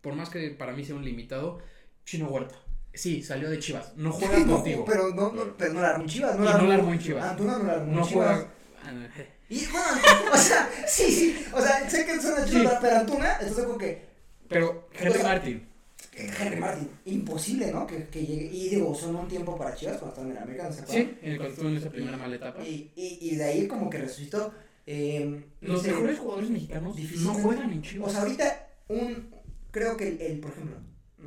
por más que para mí sea un limitado, Chino Huerta. Sí, salió de Chivas, no juega No, contigo. pero no, no, pero no la armó Chivas. No la no armó, la armó en Chivas. Antuna no la armó no Chivas. juega. Ah, Y bueno, o sea, sí, sí. O sea, sé que suena chido, Sí. pero Antuna, esto es algo que. Pero Henry O sea, Martin, que Henry Martin, imposible, ¿no? Que, que llegue. Y digo, son un tiempo para Chivas cuando estaban en América, ¿no se acuerdan? sí, en el cuando estuvo en esa primera mala etapa. Y, y, y de ahí como que resucitó. Eh, no Los mejores jugadores mexicanos no juegan en Chivas. O sea, ahorita, un. Creo que el, el, por ejemplo.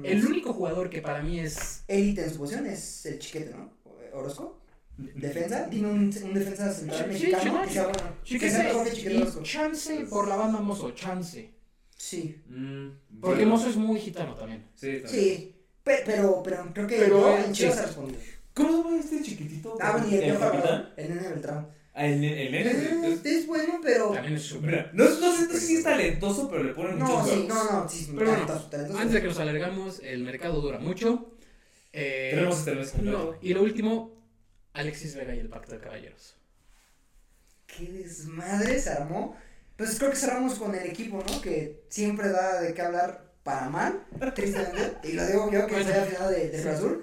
El único jugador que para mí es Élite en su posición es el chiquete, ¿no? Orozco. Defensa. Dime un, un defensa central mexicano Chiquete. que sea bueno. que Chiquete sea mejor que Chiquete y Orozco. chance por la banda Mozo, chance. Sí. Mm, Porque bueno, Mozo es muy gitano también. Sí, también. Sí. Pe- Pero, pero creo que Pero, no, en Chivas sí. ha respondido. ¿Cómo llama este chiquitito? Ah, bueno, el, ¿El capitán? El nene Beltrán. Ah, el, el nene. Eh, es- Es bueno, pero. También es súper. No, no sé si es talentoso, pero le ponen No, muchos sí, huevos. no, no, sí, Pero bueno, talentoso, talentoso. Antes de que nos alargamos, el mercado dura mucho. Eh, Tenemos este mes completo. no, y lo último, Alexis Vega y el Pacto de Caballeros. Qué desmadre se armó. Pues creo que cerramos con el equipo, ¿no? Que siempre da de qué hablar para mal, tristemente. y lo digo yo que Bueno. soy aficionado de, de.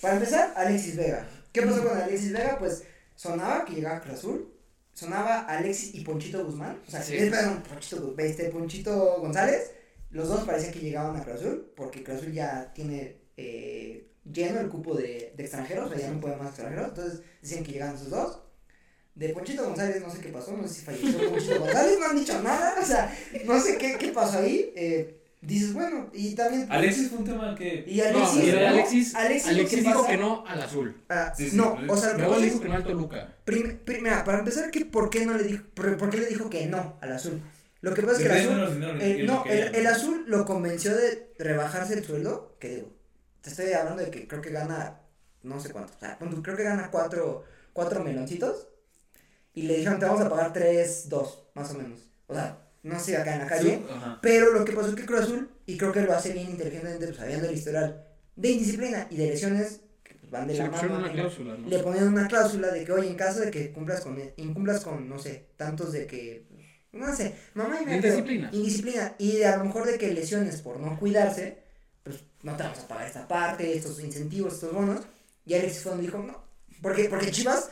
Para empezar, Alexis Vega. ¿Qué pasó con Alexis Vega? Pues sonaba que llegaba Cruz Azul. Sonaba Alexis y Ponchito Guzmán. O sea, Sí. eh, perdón, Ponchito, este, Ponchito González. Los dos parecía que llegaban a Cruz Azul. Porque Cruz Azul ya tiene eh, lleno el cupo de, de extranjeros. O sea, ya no puede más extranjeros. Entonces decían que llegaban esos dos. De Ponchito González no sé qué pasó, no sé si falleció Ponchito González, no han dicho nada, o sea, no sé qué, qué pasó ahí. Eh, dices, bueno, y también. Alexis fue un tema que. Y Alexis. no. Alexis, Alexis, dijo que no al azul. Ah, Sí, sí, no, sí. o sea, lo que dijo que no al Toluca. prim- primera, para empezar, ¿qué, ¿por qué no le dijo, por, por qué le dijo que no al azul? Lo que pasa es que el azul, y el- no, el, el azul lo convenció de rebajarse el sueldo, que digo, te estoy hablando de que creo que gana, no sé cuánto, o sea, creo que gana cuatro, cuatro meloncitos, y le dijeron, te vamos a pagar tres, dos, más o menos, o sea, no sé, acá en la calle, Sí, pero lo que pasó es que Cruz Azul, y creo que lo hace bien inteligentemente, pues, sabiendo el historial de indisciplina y de lesiones, que pues, van de la mano, una cláusula, ¿no? le ponían una cláusula de que, oye, en caso de que cumplas con, incumplas con, no sé, tantos de que, no sé, mamá y me indisciplina. Indisciplina. Y de a lo mejor de que lesiones por no cuidarse, pues no te vamos a pagar esta parte, estos incentivos, estos bonos. Y Alexis fue donde dijo, no. Porque, porque Chivas,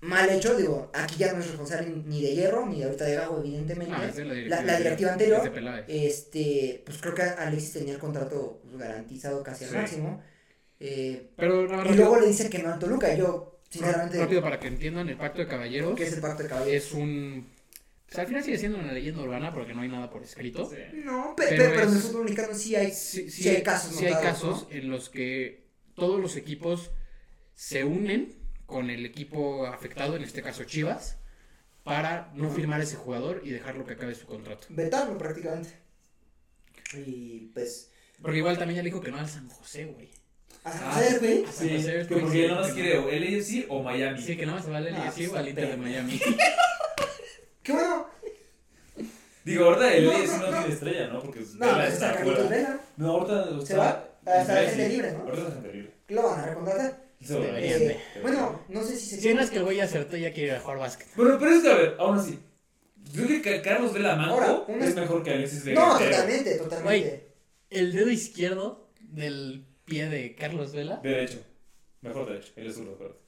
mal hecho, digo, aquí ya no es responsable ni de Hierro, ni de ahorita de Gago, evidentemente. Ah, es de la directiva, la directiva anterior, es este, pues creo que Alexis tenía el contrato garantizado casi al Sí. máximo. Eh, Pero más y rápido, luego le dice que no al Toluca. Yo, sinceramente, rápido para que entiendan, el pacto de caballeros ¿qué es el pacto de caballeros? es un... O sea, al final sigue siendo una leyenda urbana porque no hay nada por escrito. Sí. No, pe- Pero pero, pero, en el es- fútbol mexicano sí hay, Sí, sí hay casos. sí hay notados, casos ¿no? en los que todos los equipos se unen con el equipo afectado, en este caso Chivas, para no firmar ese jugador y dejarlo que acabe su contrato. Vetarlo prácticamente. Y pues. Porque igual también ya le dijo que no al San José, güey. A Ah, hacer, güey. Sí, Pues, que pues, porque sí, él nada más quiere o el AFC o Miami. Sí, que nada más se va al Ah, LSU o pues, al Inter de Miami. Qué bueno. Digo, ahorita el No, AFC no, no, no. tiene estrella, ¿no? Porque No, Vela pues está está Carlitos afuera. Vela. No, ahorita Se está va hasta la gente libre, ¿no? Ahorita está gente libre. Lo van a recontratar. Deberían de. bueno, no sé si se. Si no es que el güey acertó y ya quiere ir a jugar básquet. Bueno, pero es que, a ver, aún así. Yo creo que Carlos Vela Manco Ahora, una- es mejor que Alexis Vega. No, totalmente, totalmente. El dedo izquierdo del pie de Carlos Vela. Derecho. Mejor derecho. Él es zurdo, acuérdate.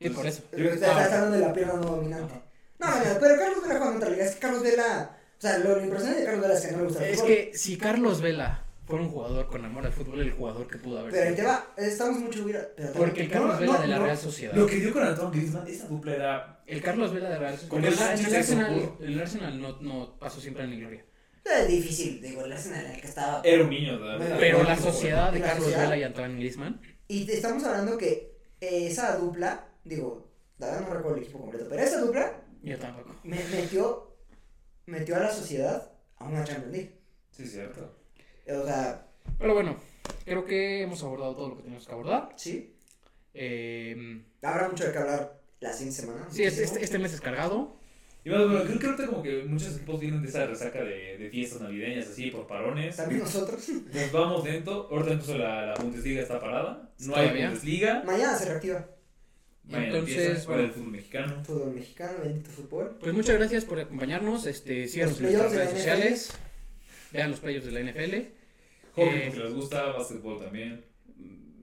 Y por eso. Pero está, está hablando de la pierna no dominante. No, no, pero Carlos Vela juega en otra liga. Es que Carlos Vela. O sea, lo, lo impresionante de Carlos Vela es que no le gusta el Es que si Carlos Vela fuera un jugador con amor al fútbol, el jugador que pudo haber Pero ahí te va. Estamos mucho. Pero también- Porque el Carlos no, Vela no, de la no. Real Sociedad. Lo que dio con Antoine Griezmann, esa dupla era. El Carlos Vela de la Real Sociedad. El el, el Arsenal, el Arsenal no, no pasó siempre en la gloria. Es difícil, digo, el Arsenal en el que estaba. Era un niño, ¿verdad? Pero la sociedad de Carlos sociedad. Vela y Antoine Griezmann. Y te estamos hablando que esa dupla, digo, la verdad no recuerdo el equipo completo, pero esa dupla Yo tampoco. me metió, metió a la sociedad a una Champions League. Sí, cierto. O sea, Pero bueno, creo que hemos abordado todo lo que teníamos que abordar. sí, Eh, habrá mucho de qué hablar la siguiente semana. sí, este, este, este mes es cargado. Y más, bueno, creo que ahorita como que muchos equipos vienen de esa resaca de, de fiestas navideñas, así, por parones. También nosotros. Nos vamos lento. Ahorita incluso la, la Bundesliga está parada. No hay Bundesliga. Mañana se reactiva Mañana Entonces, bueno. el fútbol mexicano. fútbol mexicano, bendito fútbol. Pues muchas gracias por acompañarnos. Este, síganos en nuestras redes sociales. Vean los playoffs de la NFL. Hockey Eh, porque les gusta, básquetbol también.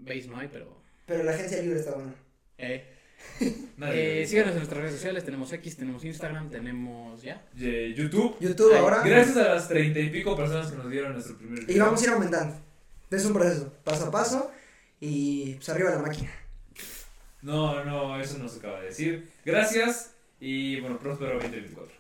Veis no hay, pero. Pero la agencia libre está buena. Eh, Nadie. eh, síganos en nuestras redes sociales. Tenemos X, tenemos Instagram, tenemos ya. Eh, YouTube. YouTube Ay, ahora. Gracias a las treinta y pico personas que nos dieron nuestro primer Y video. vamos a ir aumentando. Es un proceso, paso a paso. Y pues arriba la máquina. No, no, eso no se acaba de decir. Gracias y bueno, próspero 2024.